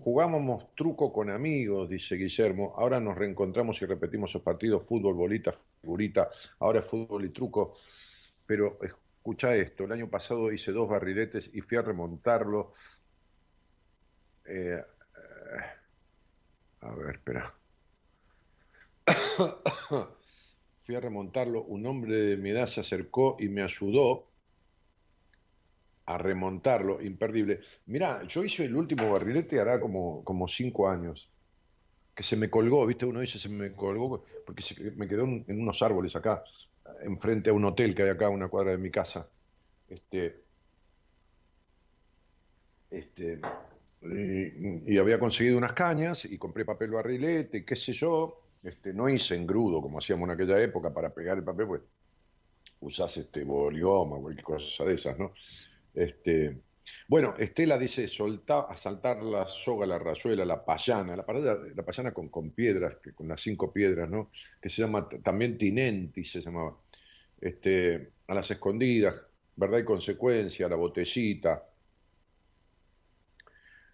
Jugábamos truco con amigos, dice Guillermo, ahora nos reencontramos y repetimos esos partidos, fútbol, bolita, figurita, ahora es fútbol y truco, pero escucha esto, el año pasado hice dos barriletes y fui a remontarlo. Eh, eh, a ver, espera. fui a remontarlo, un hombre de mi edad se acercó y me ayudó a remontarlo, imperdible. Mirá, yo hice el último barrilete hará como, como cinco años, que se me colgó, ¿viste? Uno dice se me colgó porque me quedó en unos árboles acá, enfrente a un hotel que hay acá una cuadra de mi casa. Este, este, y, había conseguido unas cañas y compré papel barrilete, qué sé yo, Este, no hice engrudo como hacíamos en aquella época para pegar el papel, pues usás este bolioma o cualquier cosa de esas, ¿no? Este, bueno, Estela dice soltar, asaltar la soga, la rayuela, la payana, la, la payana con, piedras, que, con las cinco piedras, ¿no? Que se llama también tinenti, se llamaba. Este, a las escondidas, verdad y consecuencia, la botellita.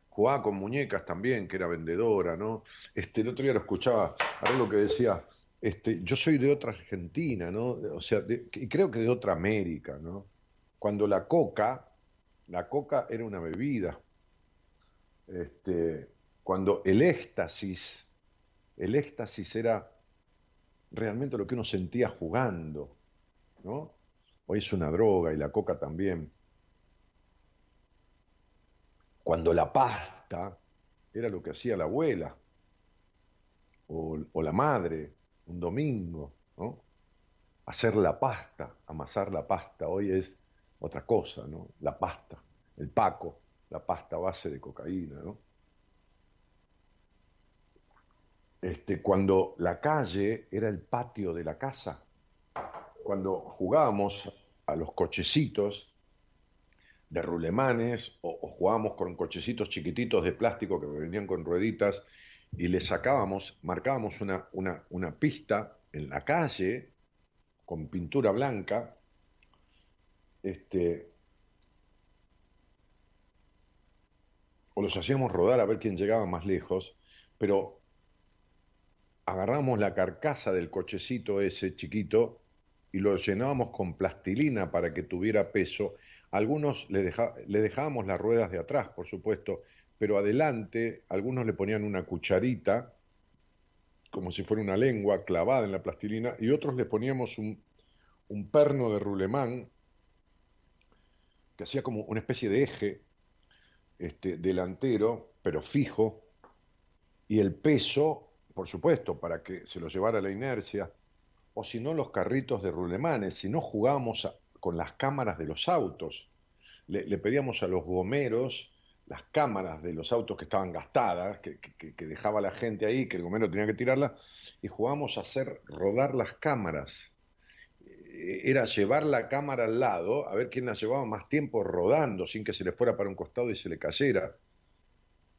Jugaba con muñecas también, que era vendedora, ¿no? Este, el otro día lo escuchaba, ahora lo que decía, este, yo soy de otra Argentina, ¿no? O sea, y creo que de otra América, ¿no? Cuando la coca, la coca era una bebida. Este, cuando el éxtasis, el éxtasis era realmente lo que uno sentía jugando, ¿no? Hoy es una droga y la coca también. Cuando la pasta era lo que hacía la abuela o, la madre un domingo, ¿no? Hacer la pasta, amasar la pasta, hoy es otra cosa, ¿no? La pasta, el paco, la pasta base de cocaína, ¿no? Este, cuando la calle era el patio de la casa, cuando jugábamos a los cochecitos de rulemanes o, jugábamos con cochecitos chiquititos de plástico que venían con rueditas y le sacábamos, marcábamos una, una, una pista en la calle con pintura blanca, este, o los hacíamos rodar a ver quién llegaba más lejos, pero agarramos la carcasa del cochecito ese chiquito y lo llenábamos con plastilina para que tuviera peso. Algunos le, dejábamos las ruedas de atrás, por supuesto, pero adelante algunos le ponían una cucharita, como si fuera una lengua clavada en la plastilina, y otros le poníamos un, un perno de rulemán que hacía como una especie de eje este, delantero, pero fijo, y el peso, por supuesto, para que se lo llevara la inercia, o si no los carritos de rulemanes, si no jugábamos con las cámaras de los autos. Le, pedíamos a los gomeros las cámaras de los autos que estaban gastadas, que, que, dejaba la gente ahí, que el gomero tenía que tirarlas, y jugábamos a hacer rodar las cámaras. Eh, era llevar la cámara al lado, a ver quién la llevaba más tiempo rodando, sin que se le fuera para un costado y se le cayera,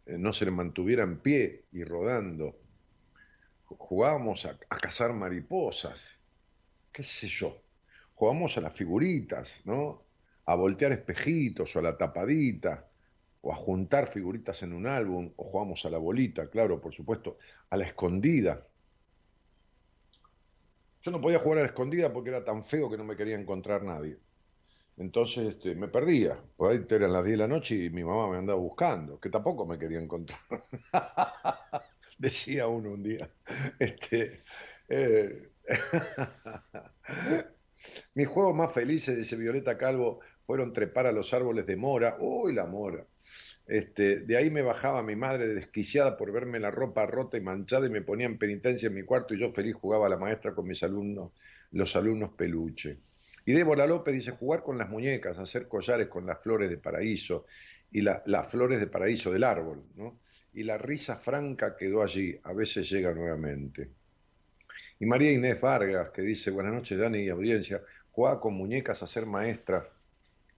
eh, no se le mantuviera en pie y rodando. Jugábamos a, a cazar mariposas, qué sé yo. Jugábamos a las figuritas, ¿no? A voltear espejitos o a la tapadita o a juntar figuritas en un álbum, o jugamos a la bolita, claro, por supuesto, a la escondida. Yo no podía jugar a la escondida porque era tan feo que no me quería encontrar nadie. Entonces este, me perdía. Por ahí eran las 10 de la noche y mi mamá me andaba buscando, que tampoco me quería encontrar. Decía uno un día. Este, eh... Mis juegos más felices, dice Violeta Calvo, fueron trepar a los árboles de mora. ¡Uy, la mora! Este, de ahí me bajaba mi madre desquiciada por verme la ropa rota y manchada y me ponía en penitencia en mi cuarto y yo feliz jugaba a la maestra con mis alumnos, los alumnos peluche. Y Débora López dice jugar con las muñecas, hacer collares con las flores de paraíso y las flores de paraíso del árbol, ¿no? Y la risa franca quedó allí, a veces llega nuevamente. Y María Inés Vargas, que dice, buenas noches Dani y audiencia, jugaba con muñecas a ser maestra,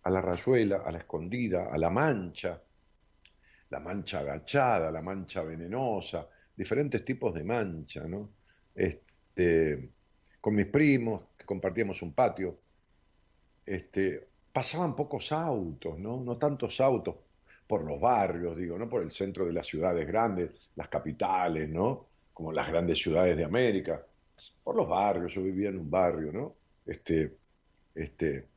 a la rayuela, a la escondida, a la mancha, la mancha agachada, la mancha venenosa, diferentes tipos de mancha, ¿no? Este, con mis primos, que compartíamos un patio, este, pasaban pocos autos, ¿no? No tantos autos por los barrios, digo, no por el centro de las ciudades grandes, las capitales, ¿no? Como las grandes ciudades de América, por los barrios, yo vivía en un barrio, ¿no? Este, este,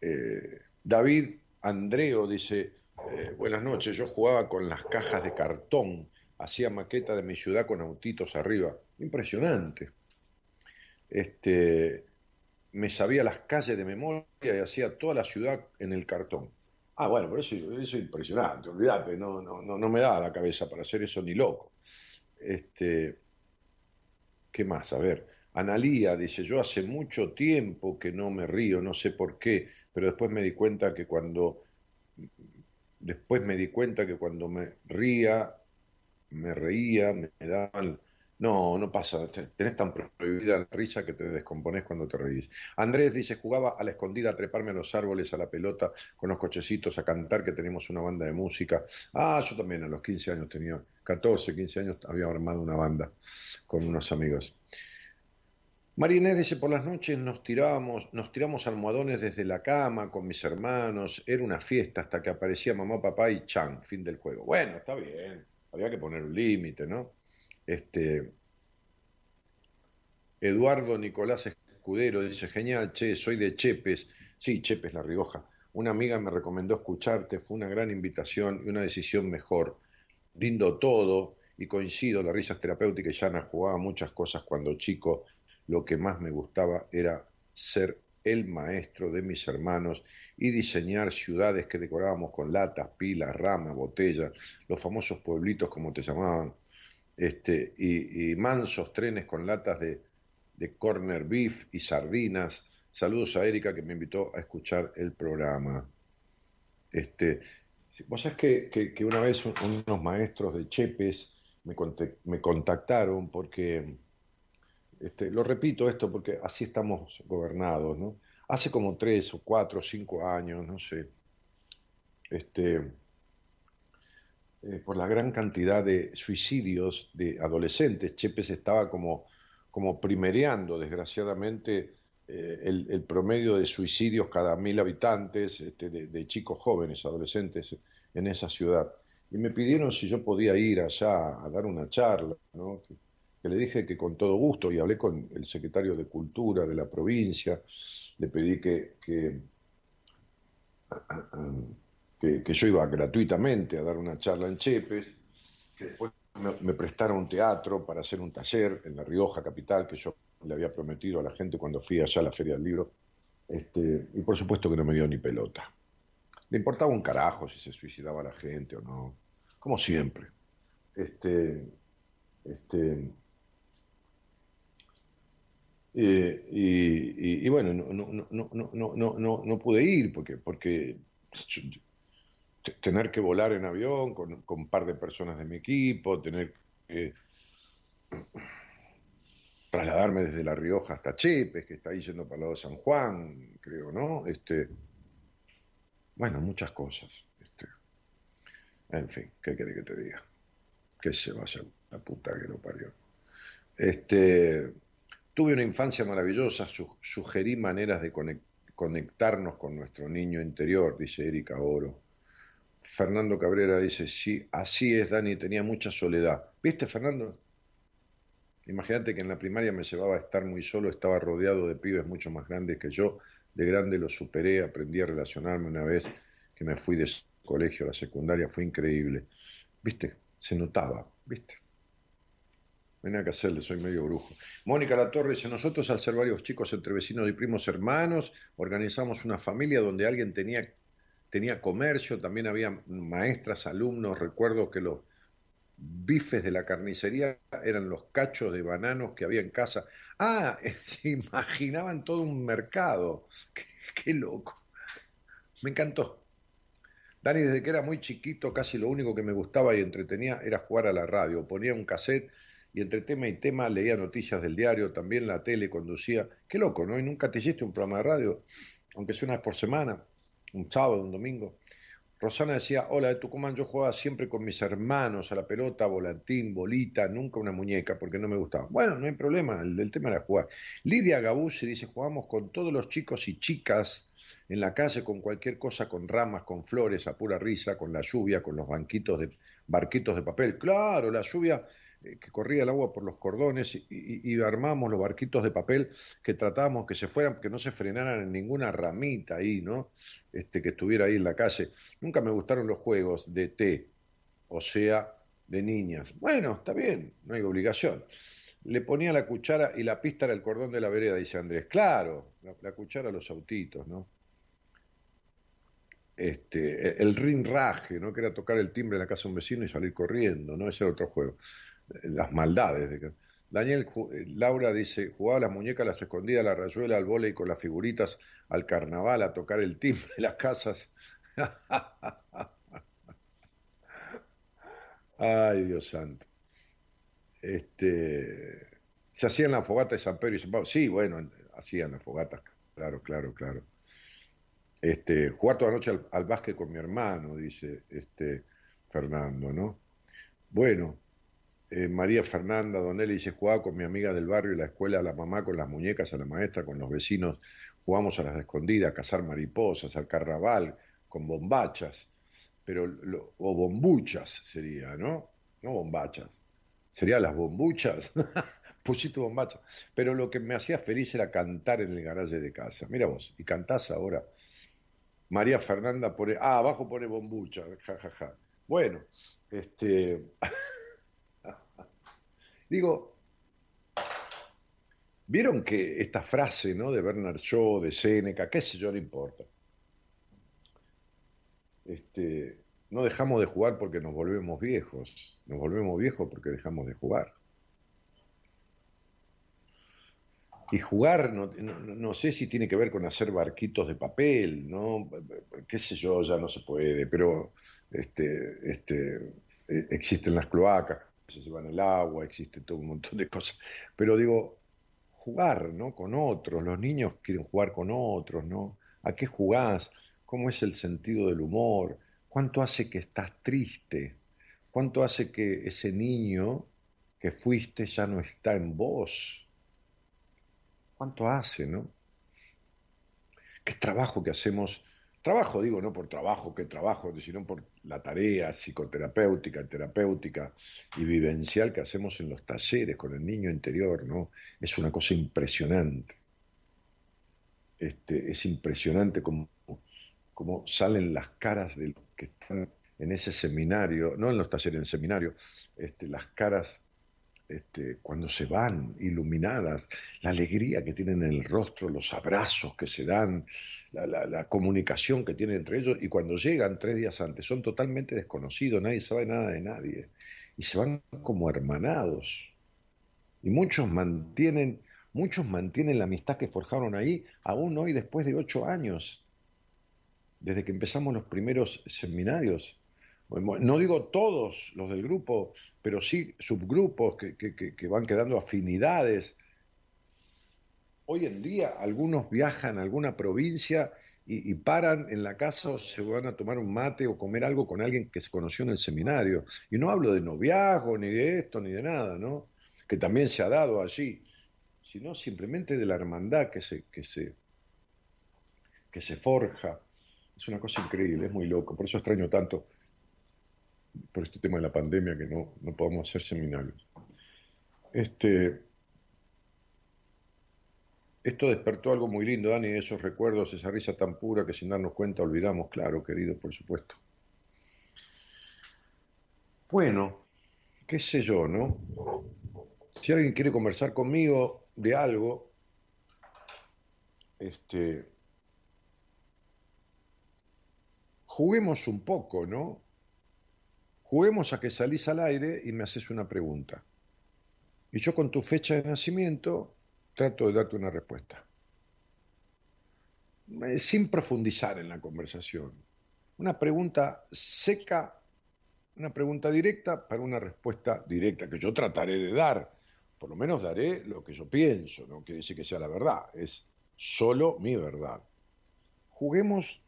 eh, David Andreo dice, eh, buenas noches, yo jugaba con las cajas de cartón, hacía maqueta de mi ciudad con autitos arriba, impresionante. Este, me sabía las calles de memoria y hacía toda la ciudad en el cartón. Ah, bueno, pero eso, es impresionante, olvídate, no, no, no, me da la cabeza para hacer eso ni loco. Este, ¿Qué más? A ver, Analía dice, yo hace mucho tiempo que no me río, no sé por qué, pero después me di cuenta que cuando Después me di cuenta que cuando me ría, me reía, me daban No, no pasa. Tenés tan prohibida la risa que te descompones cuando te reís. Andrés dice, jugaba a la escondida a treparme a los árboles, a la pelota, con los cochecitos, a cantar, que tenemos una banda de música. Ah, yo también a los 15 años tenía, 14, 15 años, había armado una banda con unos amigos. María dice, por las noches nos tirábamos, nos tiramos almohadones desde la cama con mis hermanos, era una fiesta hasta que aparecía mamá, papá y Chan, fin del juego. Bueno, está bien, había que poner un límite, ¿no? Este, Eduardo Nicolás Escudero dice, genial, che, soy de Chepes. Sí, Chepes, La Rioja. Una amiga me recomendó escucharte, fue una gran invitación y una decisión mejor. Lindo todo y coincido, la risa es terapéutica y jugaba muchas cosas cuando chico. Lo que más me gustaba era ser el maestro de mis hermanos y diseñar ciudades que decorábamos con latas, pilas, ramas, botellas, los famosos pueblitos como te llamaban, este, y, mansos trenes con latas de, de corner beef y sardinas. Saludos a Erika que me invitó a escuchar el programa. Este, vos sabés que, que, una vez unos maestros de Chepes me, me contactaron porque, este, lo repito esto porque así estamos gobernados, ¿no? Hace como tres o cuatro o cinco años, no sé, este, eh, por la gran cantidad de suicidios de adolescentes. Chepes estaba como, como primereando, desgraciadamente, eh, el, promedio de suicidios cada mil habitantes este, de, chicos jóvenes, adolescentes en esa ciudad. Y me pidieron si yo podía ir allá a dar una charla, que, le dije que con todo gusto, y hablé con el secretario de Cultura de la provincia, le pedí que, que que, yo iba gratuitamente a dar una charla en Chepes, que después me, prestaron un teatro para hacer un taller en La Rioja, capital, que yo le había prometido a la gente cuando fui allá a la Feria del Libro, este, y por supuesto que no me dio ni pelota. Le importaba un carajo si se suicidaba la gente o no, como siempre. Este, este, y, bueno, no, no, no, no, no, no, pude ir porque, porque tener que volar en avión con, un par de personas de mi equipo, tener que trasladarme desde La Rioja hasta Chepes, que está ahí yendo para el lado de San Juan, creo, ¿no? Este, bueno, muchas cosas. Este, en fin, ¿qué quiere que te diga? Que se va a hacer la puta que lo parió. Este, tuve una infancia maravillosa, sugerí maneras de conectarnos con nuestro niño interior, dice Erika Oro Fernando Cabrera dice, sí, así es, Dani, tenía mucha soledad. ¿Viste, Fernando? Imagínate que en la primaria me llevaba a estar muy solo, estaba rodeado de pibes mucho más grandes que yo. De grande lo superé, aprendí a relacionarme una vez que me fui de colegio a la secundaria, fue increíble. ¿Viste? Se notaba, ¿viste? No hay soy medio brujo. Mónica Latorre dice, nosotros al ser varios chicos entre vecinos y primos hermanos, organizamos una familia donde alguien tenía tenía comercio, también había maestras, alumnos, recuerdo que los bifes de la carnicería eran los cachos de bananos que había en casa. Ah, se imaginaban todo un mercado. Qué, loco. Me encantó. Dani, desde que era muy chiquito, casi lo único que me gustaba y entretenía era jugar a la radio. Ponía un cassette y entre tema y tema leía noticias del diario, también la tele conducía. Qué loco, ¿no? Y nunca te hiciste un programa de radio, aunque sea una vez por semana un sábado, un domingo. Rosana decía, hola de Tucumán, yo jugaba siempre con mis hermanos a la pelota, volantín, bolita, nunca una muñeca, porque no me gustaba. Bueno, no hay problema, el, tema era jugar. Lidia Gabuzzi dice, jugamos con todos los chicos y chicas en la calle con cualquier cosa, con ramas, con flores, a pura risa, con la lluvia, con los banquitos de, barquitos de papel. Claro, la lluvia que corría el agua por los cordones y, armamos los barquitos de papel que tratábamos que se fueran, que no se frenaran en ninguna ramita ahí, ¿no? Este, que estuviera ahí en la calle. Nunca me gustaron los juegos de té, o sea, de niñas. Bueno, está bien, no hay obligación. Le ponía la cuchara y la pista era el cordón de la vereda, dice Andrés. Claro, la, cuchara a los autitos, ¿no? Este, el rinraje, ¿no? Que era tocar el timbre en la casa de un vecino y salir corriendo, ¿no? Ese era otro juego las maldades. Daniel Laura dice, jugaba las muñecas, las escondía, la rayuela, al volei con las figuritas, al carnaval, a tocar el timbre las casas. Ay, Dios santo. este, se hacían la fogata de San Pedro y San Pablo. Sí, bueno, hacían las fogatas, claro, claro, claro. Este, jugar toda la noche al, básquet con mi hermano, dice este, Fernando, ¿no? Bueno, eh, María Fernanda Donelli dice, jugaba con mi amiga del barrio y la escuela, a la mamá con las muñecas, a la maestra con los vecinos, jugamos a las escondidas, a cazar mariposas, al carnaval, con bombachas, pero o bombuchas sería, ¿no? No bombachas. Serían las bombuchas. Pusiste bombachas. Pero lo que me hacía feliz era cantar en el garaje de casa. Mira vos, y cantás ahora. María Fernanda pone, ah, abajo pone bombucha, jajaja. Bueno, este. Digo, vieron que esta frase, ¿no? De Bernard Shaw, de Seneca, qué sé yo, no importa. Este, no dejamos de jugar porque nos volvemos viejos, nos volvemos viejos porque dejamos de jugar. Y jugar, no, sé si tiene que ver con hacer barquitos de papel, ¿no? Qué sé yo, ya no se puede, pero este, este, e, existen las cloacas, se llevan el agua, existe todo un montón de cosas. Pero digo, jugar, ¿no? Con otros, los niños quieren jugar con otros, ¿no? ¿A qué jugás? ¿Cómo es el sentido del humor? ¿Cuánto hace que estás triste? ¿Cuánto hace que ese niño que fuiste ya no está en vos? ¿Cuánto hace, no? ¿Qué trabajo que hacemos? Trabajo, digo, no por trabajo, qué trabajo, sino por la tarea psicoterapéutica, terapéutica y vivencial que hacemos en los talleres con el niño interior, ¿no? Es una cosa impresionante. Este, es impresionante como, como salen las caras de los que están en ese seminario, no en los talleres, en el seminario, este, las caras este, cuando se van iluminadas, la alegría que tienen en el rostro, los abrazos que se dan, la, comunicación que tienen entre ellos, y cuando llegan tres días antes son totalmente desconocidos, nadie sabe nada de nadie, y se van como hermanados. Y muchos mantienen, muchos mantienen la amistad que forjaron ahí, aún hoy después de ocho años, desde que empezamos los primeros seminarios. No digo todos los del grupo, pero sí subgrupos que, van quedando afinidades. Hoy en día algunos viajan a alguna provincia y, paran en la casa o se van a tomar un mate o comer algo con alguien que se conoció en el seminario. Y no hablo de noviazgo, ni de esto, ni de nada, ¿no? Que también se ha dado allí, sino simplemente de la hermandad que se, que se, que se forja. Es una cosa increíble, es muy loco. Por eso extraño tanto por este tema de la pandemia que no, no podemos hacer seminarios. Este, esto despertó algo muy lindo, Dani, esos recuerdos, esa risa tan pura que sin darnos cuenta olvidamos, claro, querido, por supuesto. Bueno, qué sé yo, ¿no? Si alguien quiere conversar conmigo de algo, este, juguemos un poco, ¿no? Juguemos a que salís al aire y me haces una pregunta. Y yo con tu fecha de nacimiento trato de darte una respuesta. Eh, sin profundizar en la conversación. Una pregunta seca, una pregunta directa para una respuesta directa que yo trataré de dar. Por lo menos daré lo que yo pienso, no quiere decir que sea la verdad, es solo mi verdad. Juguemos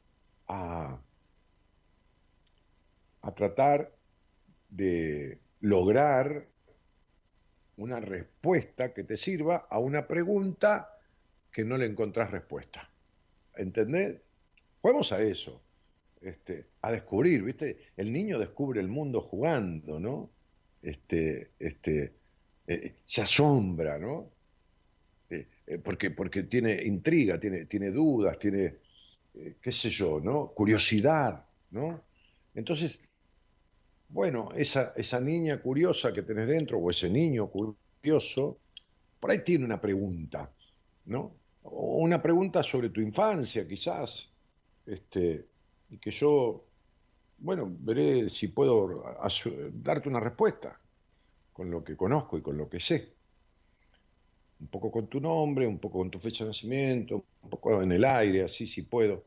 a, a tratar de lograr una respuesta que te sirva a una pregunta que no le encontrás respuesta. ¿Entendés? Juguemos a eso, este, a descubrir, ¿viste? El niño descubre el mundo jugando, ¿no? Este, este, eh, se asombra, ¿no? Eh, eh, porque, porque tiene intriga, tiene, tiene dudas, tiene, qué sé yo, ¿no? Curiosidad, ¿no? Entonces, bueno, esa, esa niña curiosa que tenés dentro, o ese niño curioso, por ahí tiene una pregunta, ¿no? O una pregunta sobre tu infancia, quizás, este, y que yo, bueno, veré si puedo darte una respuesta con lo que conozco y con lo que sé. Un poco con tu nombre, un poco con tu fecha de nacimiento, un poco en el aire, así si puedo.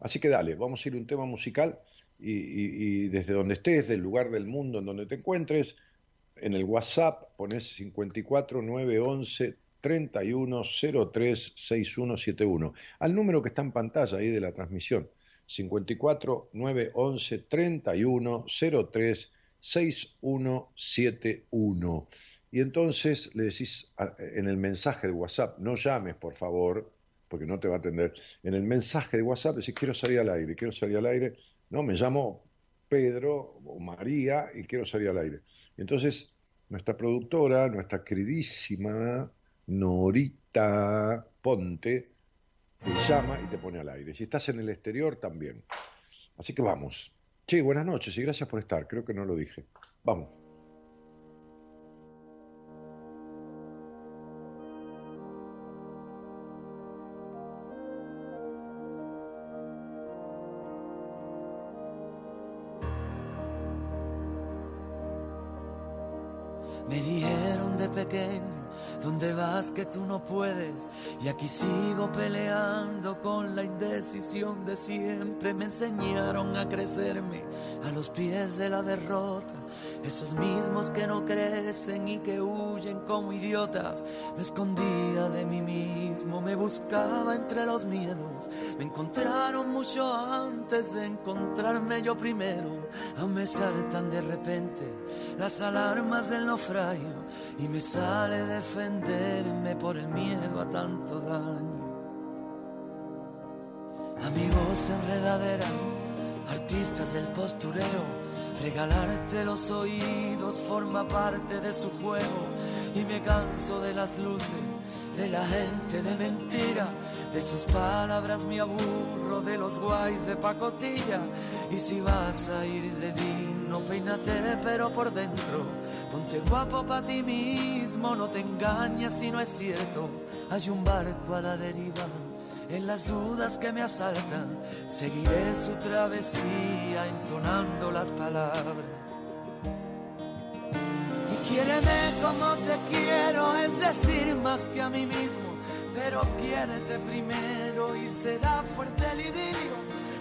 Así que dale, vamos a ir a un tema musical y, desde donde estés, del lugar del mundo en donde te encuentres, en el WhatsApp pones 54 911 3103 6171, al número que está en pantalla ahí de la transmisión, 54 911 3103 6171. Y entonces le decís en el mensaje de WhatsApp, no llames por favor, porque no te va a atender. En el mensaje de WhatsApp decís, quiero salir al aire, quiero salir al aire. No, me llamo Pedro o María y quiero salir al aire. Entonces, nuestra productora, nuestra queridísima Norita Ponte, te llama y te pone al aire. Si estás en el exterior, también. Así que vamos. Che, buenas noches y gracias por estar. Creo que no lo dije. Vamos. Me dijeron de pequeño, ¿dónde vas que tú no puedes? Y aquí sigo peleando con la indecisión de siempre. Me enseñaron a crecerme a los pies de la derrota. Esos mismos que no crecen y que huyen como idiotas. Me escondía de mí mismo, me buscaba entre los miedos. Me encontraron mucho antes de encontrarme yo primero. Aún me saltan de repente las alarmas del naufragio y me sale defenderme por el miedo a tanto daño. Amigos enredadera, artistas del postureo Regalarte los oídos forma parte de su juego y me canso de las luces, de la gente de mentira, de sus palabras me aburro, de los guays de pacotilla. Y si vas a ir de digno, peínate pero por dentro, ponte guapo para ti mismo, no te engañes si no es cierto, hay un barco a la deriva en las dudas que me asaltan, seguiré su travesía entonando las palabras. Y quiéreme como te quiero, es decir, más que a mí mismo, pero quiérete primero y será fuerte el idilio.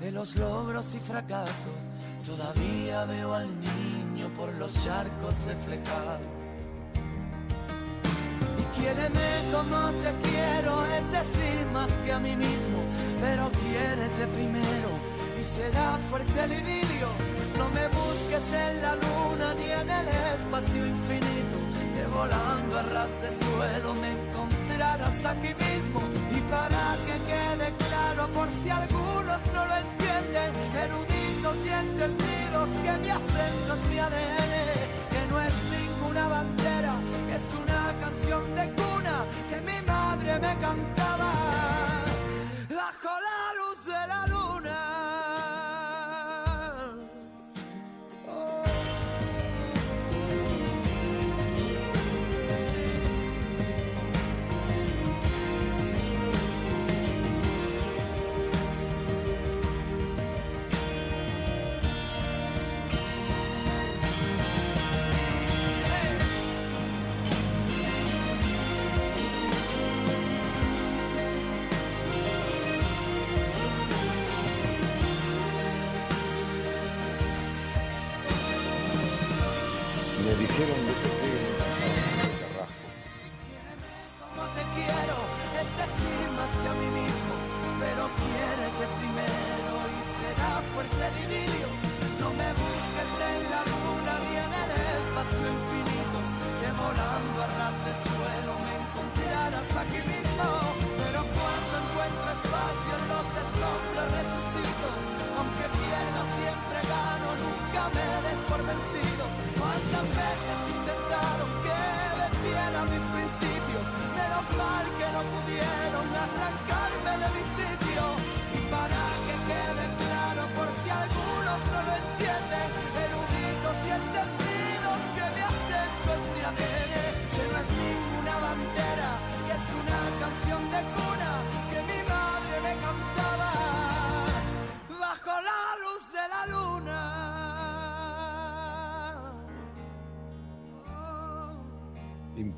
de los logros y fracasos Todavía veo al niño por los charcos reflejados. Y quiéreme como te quiero, es decir, más que a mí mismo, pero quiérete primero y será fuerte el idilio. No me busques en la luna ni en el espacio infinito, volando a ras de suelo me encontrarás aquí mismo. Y para que quede claro, por si algunos no lo entienden, y entendidos que mi acento es mi ADN, que no es ninguna bandera, es una canción de cuna que mi madre me cantaba bajo la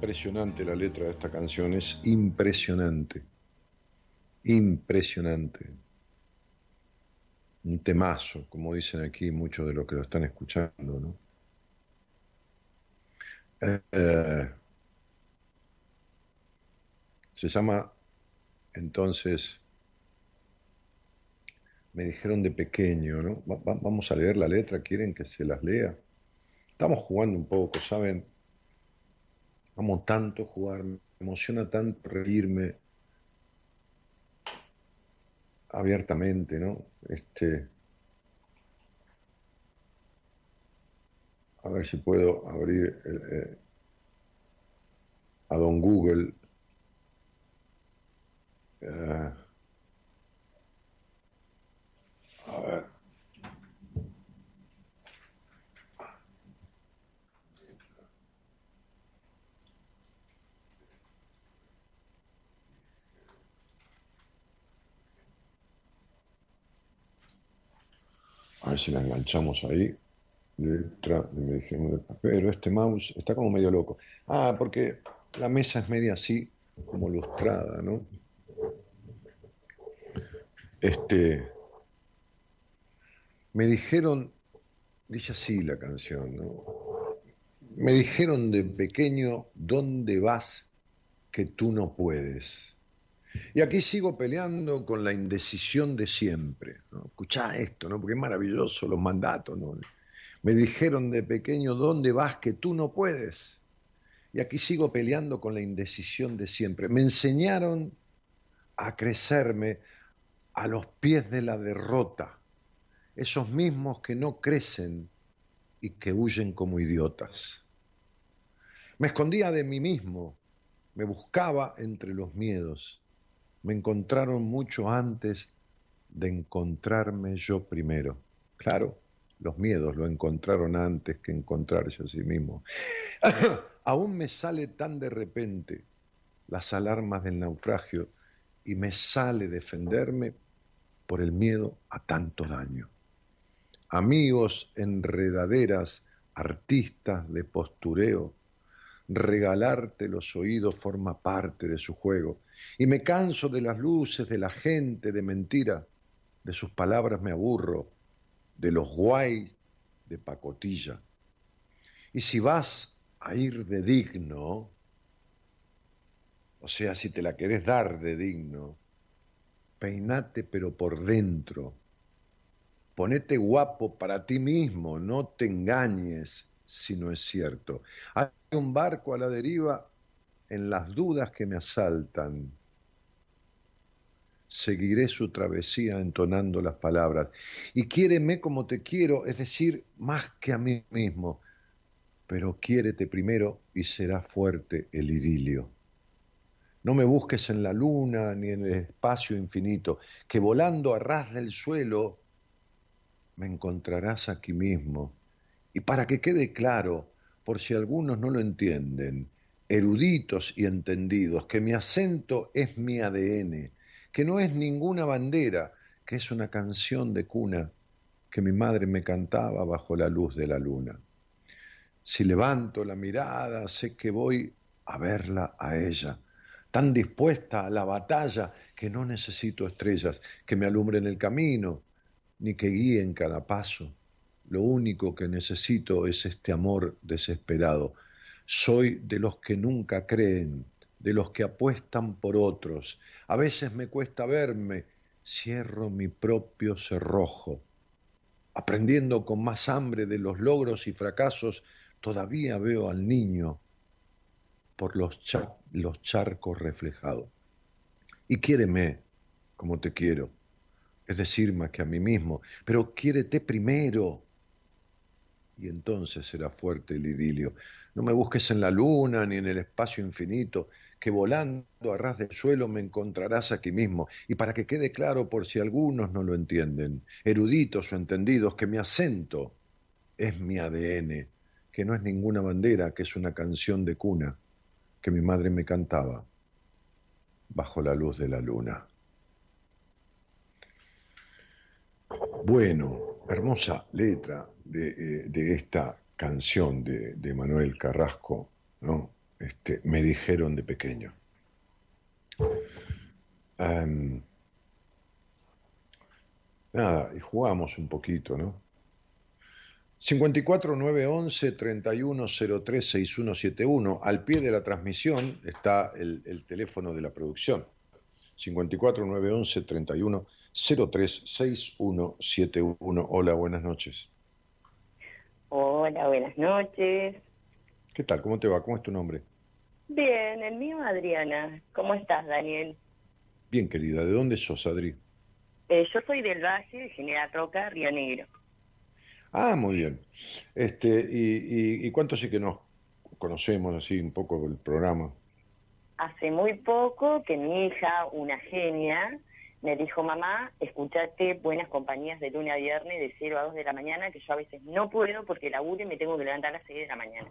Impresionante la letra de esta canción, es impresionante. Impresionante. Un temazo, como dicen aquí muchos de los que lo están escuchando, ¿no? Eh, se llama entonces me dijeron de pequeño, ¿no? Va- va- vamos a leer la letra, ¿quieren que se las lea? Estamos jugando un poco, ¿saben? Amo tanto jugar, me emociona tanto reírme abiertamente, ¿no? Este, a ver si puedo abrir el, eh, a Don Google. Eh, a ver. A ver si la enganchamos ahí. Letra, me dijeron pero este mouse está como medio loco. Ah, porque la mesa es media así, como lustrada, ¿no? Este. Me dijeron, dice así la canción, ¿no? Me dijeron de pequeño, ¿dónde vas que tú no puedes? Y aquí sigo peleando con la indecisión de siempre. Escuchá esto, ¿no? Porque es maravilloso los mandatos, ¿no? Me dijeron de pequeño, ¿dónde vas que tú no puedes? Y aquí sigo peleando con la indecisión de siempre. Me enseñaron a crecerme a los pies de la derrota. Esos mismos que no crecen y que huyen como idiotas. Me escondía de mí mismo, me buscaba entre los miedos. Me encontraron mucho antes de encontrarme yo primero. Claro, los miedos lo encontraron antes que encontrarse a sí mismo. Aún me sale tan de repente las alarmas del naufragio y me sale defenderme por el miedo a tanto daño. Amigos, enredaderas, artistas de postureo, regalarte los oídos forma parte de su juego. Y me canso de las luces, de la gente, de mentira, de sus palabras me aburro, de los guay de pacotilla. Y si vas a ir de digno, o sea, si te la querés dar de digno, peinate pero por dentro, ponete guapo para ti mismo, no te engañes si no es cierto. Hay un barco a la deriva en las dudas que me asaltan. Seguiré su travesía entonando las palabras. Y quiéreme como te quiero, es decir, más que a mí mismo. Pero quiérete primero y será fuerte el idilio. No me busques en la luna ni en el espacio infinito, que volando a ras del suelo me encontrarás aquí mismo. Y para que quede claro, por si algunos no lo entienden, eruditos y entendidos, que mi acento es mi ADN, que no es ninguna bandera, que es una canción de cuna que mi madre me cantaba bajo la luz de la luna. Si levanto la mirada, sé que voy a verla a ella, tan dispuesta a la batalla que no necesito estrellas que me alumbren el camino, ni que guíen cada paso. Lo único que necesito es este amor desesperado. Soy de los que nunca creen, de los que apuestan por otros. A veces me cuesta verme, cierro mi propio cerrojo. Aprendiendo con más hambre de los logros y fracasos, todavía veo al niño por los, cha los charcos reflejados. Y quiéreme como te quiero, es decir, más que a mí mismo, pero quiérete primero y entonces será fuerte el idilio. No me busques en la luna ni en el espacio infinito, que volando a ras del suelo me encontrarás aquí mismo. Y para que quede claro por si algunos no lo entienden, eruditos o entendidos, que mi acento es mi ADN, que no es ninguna bandera, que es una canción de cuna que mi madre me cantaba bajo la luz de la luna. Bueno, hermosa letra de, eh, esta canción de, Manuel Carrasco, ¿no? Este, me dijeron de pequeño. nada, y jugamos un poquito, ¿no? 54 911 3103 6171. Al pie de la transmisión está el, el teléfono de la producción. 54 911 31 036171. Hola, buenas noches. Hola, buenas noches. ¿Qué tal? ¿Cómo te va? ¿Cómo es tu nombre? Bien, el mío Adriana. ¿Cómo estás, Daniel? Bien, querida. ¿De dónde sos, Adri? Eh, yo soy del Valle, de General Roca, Río Negro. Ah, muy bien. Este, y, y, cuánto sí que nos conocemos así un poco el programa? Hace muy poco que mi hija, una genia, me dijo, mamá, escuchate buenas compañías de lunes a viernes de 0 a 2 de la mañana, que yo a veces no puedo porque laburo y me tengo que levantar a las 6 de la mañana.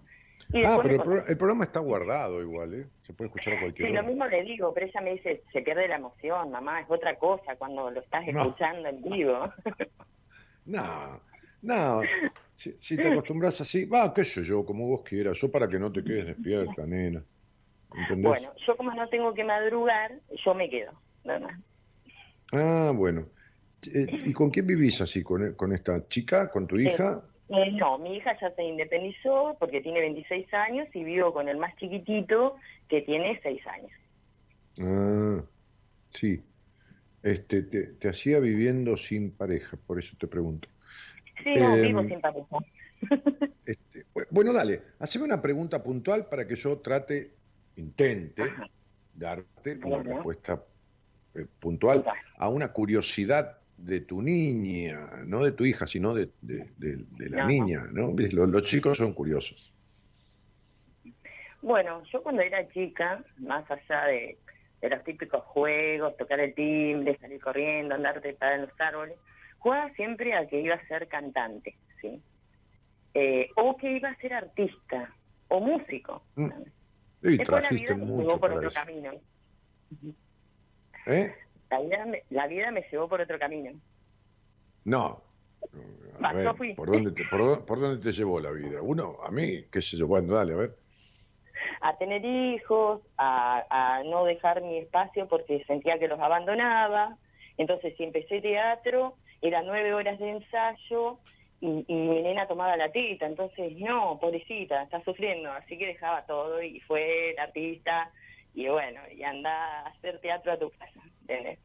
ah, pero el, programa está guardado igual, ¿eh? Se puede escuchar a cualquier sí, hora. lo mismo le digo, pero ella me dice, se pierde la emoción, mamá, es otra cosa cuando lo estás escuchando en vivo. no, no, si, te acostumbras así, va, qué sé yo, como vos quieras, yo para que no te quedes despierta, nena. Bueno, yo como no tengo que madrugar, yo me quedo, ¿verdad? Ah, bueno. Eh, ¿Y con quién vivís así? ¿Con, con esta chica? ¿Con tu hija? Eh, no, mi hija ya se independizó porque tiene 26 años y vivo con el más chiquitito que tiene 6 años. Ah, sí. Este, te, hacía viviendo sin pareja, por eso te pregunto. Sí, no, vivo sin pareja. Este, bueno, dale, haceme una pregunta puntual para que yo trate, intente, darte una respuesta eh, puntual a una curiosidad de tu niña, no de tu hija, sino de, la niña, ¿no? Los, chicos son curiosos. Bueno, yo cuando era chica, más allá de, los típicos juegos, tocar el timbre, salir corriendo, andar trepada en los árboles, jugaba siempre a que iba a ser cantante, ¿sí? Eh, o que iba a ser artista, o músico. Mm. Y trajiste mucho por otro camino. ¿Eh? La vida, me, la vida me llevó por otro camino. No. ¿por, dónde te, por, dónde te llevó la vida? Uno, a mí, qué sé yo, bueno, dale, a ver. A tener hijos, a, no dejar mi espacio porque sentía que los abandonaba. Entonces, si empecé teatro, eran nueve horas de ensayo y, y, mi nena tomaba la tita. Entonces, no, pobrecita, está sufriendo. Así que dejaba todo y fue el artista y bueno, y anda a hacer teatro a tu casa, ¿entendés?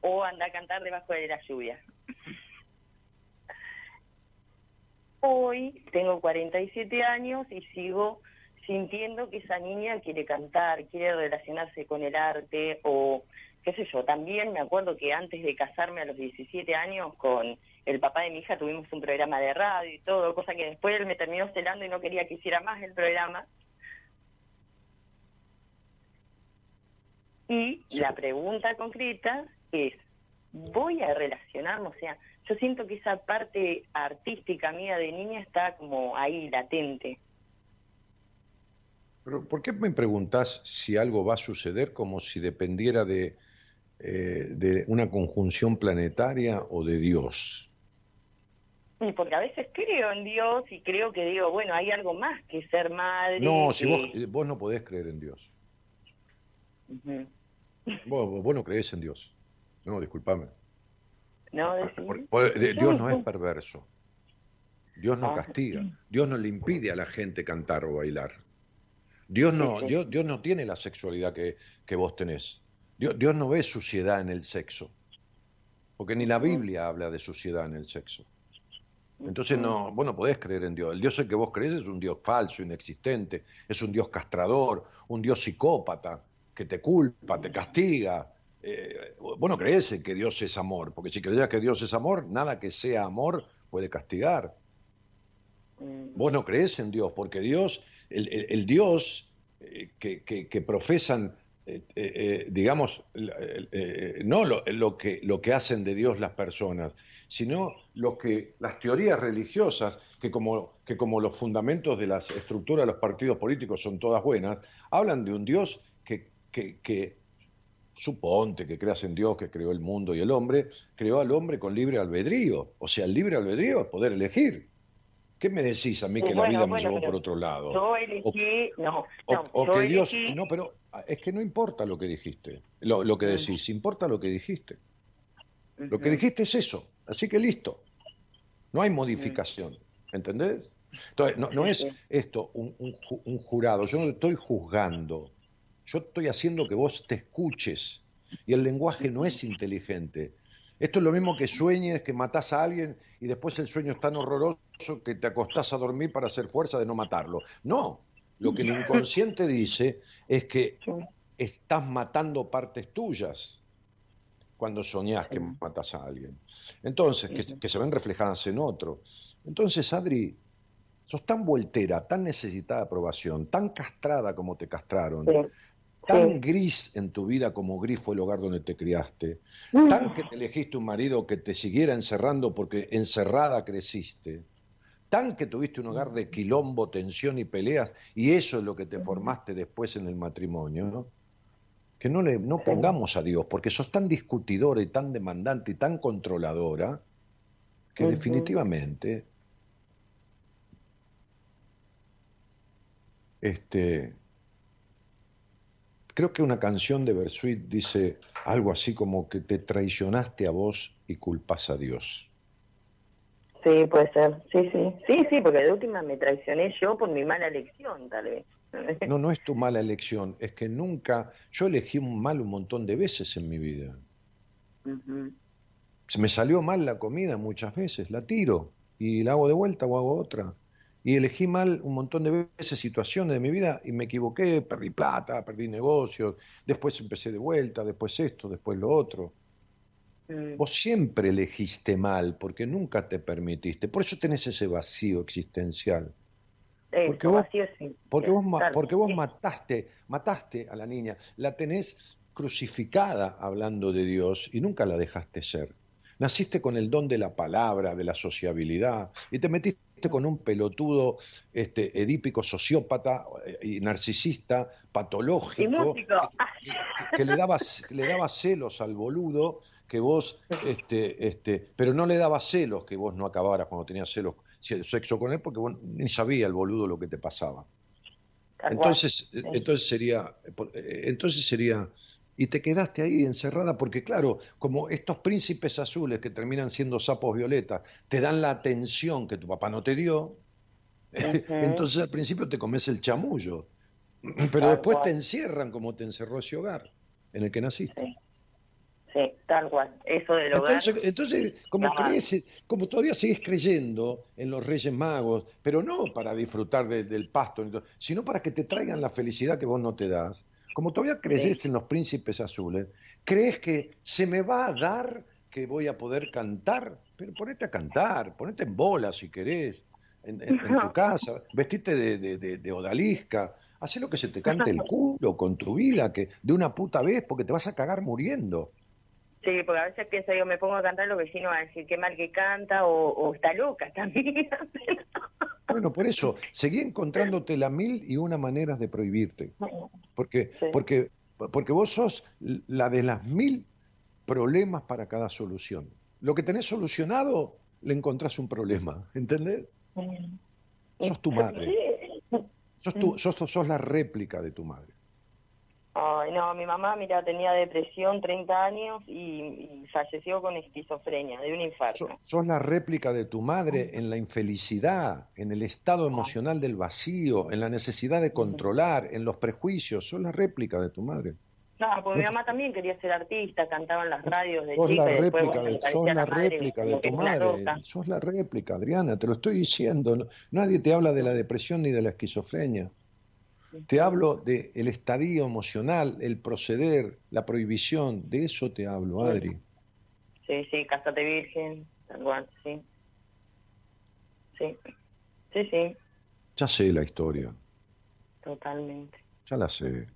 O anda a cantar debajo de la lluvia. Hoy tengo 47 años y sigo sintiendo que esa niña quiere cantar, quiere relacionarse con el arte o qué sé yo. También me acuerdo que antes de casarme a los 17 años con el papá de mi hija tuvimos un programa de radio y todo, cosa que después él me terminó celando y no quería que hiciera más el programa. Y la pregunta concreta es, ¿voy a relacionarme? O sea, yo siento que esa parte artística mía de niña está como ahí, latente. Pero ¿por qué me preguntas si algo va a suceder como si dependiera de, eh, de una conjunción planetaria o de Dios? Y porque a veces creo en Dios y creo que digo, bueno, hay algo más que ser madre. No, si vos, vos no podés creer en Dios. Vos, no crees en Dios. No, discúlpame. No, Dios no es perverso. Dios no ah. castiga. Dios no le impide a la gente cantar o bailar. Dios no, Dios, Dios no tiene la sexualidad que, que vos tenés. Dios, Dios, no ve suciedad en el sexo. Porque ni la Biblia habla de suciedad en el sexo. Entonces no, vos no podés creer en Dios. El Dios en que vos crees es un Dios falso, inexistente, es un Dios castrador, un Dios psicópata, que te culpa, te castiga. Eh, vos no crees en que Dios es amor, porque si creías que Dios es amor, nada que sea amor puede castigar. Mm. Vos no crees en Dios, porque Dios, el, Dios eh, que, que, profesan, digamos, no lo, lo, que, lo que hacen de Dios las personas, sino lo que las teorías religiosas, que como, que como los fundamentos de las estructuras de los partidos políticos son todas buenas, hablan de un Dios que, suponte que creas en Dios que creó el mundo y el hombre, creó al hombre con libre albedrío. O sea, el libre albedrío es poder elegir. ¿Qué me decís a mí que la vida me llevó por otro lado? Yo elegí, no, o, que Dios, no, pero es que no importa lo que dijiste, lo, que decís, importa lo que dijiste. Lo que dijiste es eso, así que listo. No hay modificación, ¿entendés? Entonces, no, es esto un, un jurado, yo no estoy juzgando, yo estoy haciendo que vos te escuches. Y el lenguaje no es inteligente. Esto es lo mismo que sueñes que matás a alguien y después el sueño es tan horroroso que te acostás a dormir para hacer fuerza de no matarlo. No, lo que el inconsciente dice es que estás matando partes tuyas cuando soñás que matas a alguien. Entonces, que, que, se ven reflejadas en otro. Entonces, Adri, sos tan vueltera, tan necesitada de aprobación, tan castrada como te castraron, tan gris en tu vida como gris fue el hogar donde te criaste, mm. tan que te elegiste un marido que te siguiera encerrando porque encerrada creciste, tan que tuviste un hogar de quilombo, tensión y peleas, y eso es lo que te formaste después en el matrimonio, que no, le, no pongamos a Dios, porque sos tan discutidora y tan demandante y tan controladora, que definitivamente este, Creo que una canción de Bersuit dice algo así como que te traicionaste a vos y culpas a Dios. Sí, puede ser. Sí, sí. Sí, sí, porque de última me traicioné yo por mi mala elección, tal vez. No, no es tu mala elección, es que nunca. Yo elegí mal un montón de veces en mi vida. Se Me salió mal la comida muchas veces, la tiro y la hago de vuelta o hago otra y elegí mal un montón de veces situaciones de mi vida y me equivoqué, perdí plata, perdí negocios, después empecé de vuelta, después esto, después lo otro. Mm. Vos siempre elegiste mal porque nunca te permitiste, por eso tenés ese vacío existencial. porque vos, porque, vos, porque vos mataste, mataste a la niña, la tenés crucificada hablando de Dios y nunca la dejaste ser. Naciste con el don de la palabra, de la sociabilidad, y te metiste con un pelotudo este, edípico, sociópata eh, y narcisista, patológico, que, le, daba, le daba celos al boludo, que vos, este, este, pero no le daba celos que vos no acabaras cuando tenías celos, sexo con él, porque vos ni sabía el boludo lo que te pasaba. Entonces, entonces sería, eh, entonces sería y te quedaste ahí encerrada porque claro, como estos príncipes azules que terminan siendo sapos violetas te dan la atención que tu papá no te dio, entonces al principio te comes el chamullo, pero después te encierran como te encerró ese hogar en el que naciste. Sí. tal cual. Eso del hogar. Entonces, como crees, como todavía sigues creyendo en los Reyes Magos, pero no para disfrutar del pasto, sino para que te traigan la felicidad que vos no te das, como todavía crees en los príncipes azules, crees que se me va a dar que voy a poder cantar, pero ponete a cantar, ponete en bola si querés, en, tu casa, vestite de, de, odalisca, haz lo que se te cante el culo con tu vida, que de una puta vez, porque te vas a cagar muriendo. Sí, porque a veces pienso, yo me pongo a cantar, los vecinos van a decir qué mal que canta o, está loca también. bueno, por eso, seguí encontrándote la mil y una maneras de prohibirte. Porque, porque, porque vos sos la de las mil problemas para cada solución. Lo que tenés solucionado, le encontrás un problema, ¿entendés? Sos tu madre. Sos, tu, sos, sos la réplica de tu madre. Ay, no, mi mamá, mira, tenía depresión 30 años y, falleció con esquizofrenia, de un infarto. sos la réplica de tu madre en la infelicidad, en el estado emocional del vacío, en la necesidad de controlar, en los prejuicios. Sos la réplica de tu madre. No, porque mi mamá también quería ser artista, cantaba en las radios de sos La réplica de, sos la, réplica de tu madre. Sos la réplica, Adriana, te lo estoy diciendo. Nadie te habla de la depresión ni de la esquizofrenia. Te hablo del el estadio emocional, el proceder, la prohibición, de eso te hablo, Adri. Sí, sí, cásate virgen, sí. Sí, sí, sí. Ya sé la historia. Totalmente. ya la sé.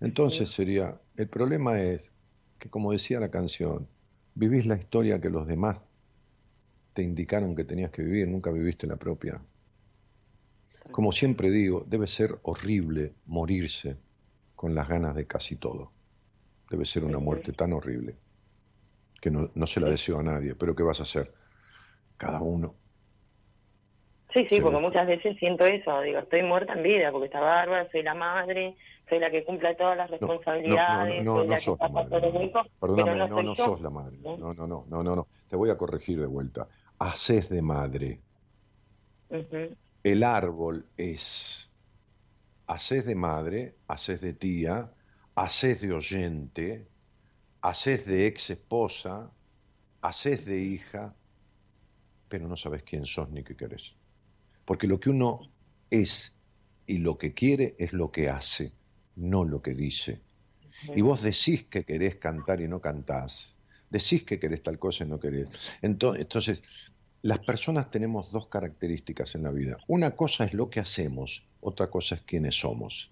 Entonces sería, el problema es que como decía la canción, vivís la historia que los demás te indicaron que tenías que vivir, nunca viviste la propia. Como siempre digo, debe ser horrible morirse con las ganas de casi todo. Debe ser una muerte tan horrible que no, no se la deseo a nadie, pero ¿qué vas a hacer? Cada uno. Sí, sí, porque muchas veces siento eso, digo, estoy muerta en vida, porque está bárbara, soy la madre, soy la que cumple todas las responsabilidades, no, no, no, no, la sos la madre. Perdóname, no, no, no sos la madre. ¿no? No, no, no, no, no, no. Te voy a corregir de vuelta. Haces de madre. Ujú, El árbol es. Haces de madre, haces de tía, haces de oyente, haces de ex esposa, haces de hija, pero no sabes quién sos ni qué querés. Porque lo que uno es y lo que quiere es lo que hace, no lo que dice. Y vos decís que querés cantar y no cantás. Decís que querés tal cosa y no querés. Ento- Entonces, las personas tenemos dos características en la vida. Una cosa es lo que hacemos, otra cosa es quiénes somos.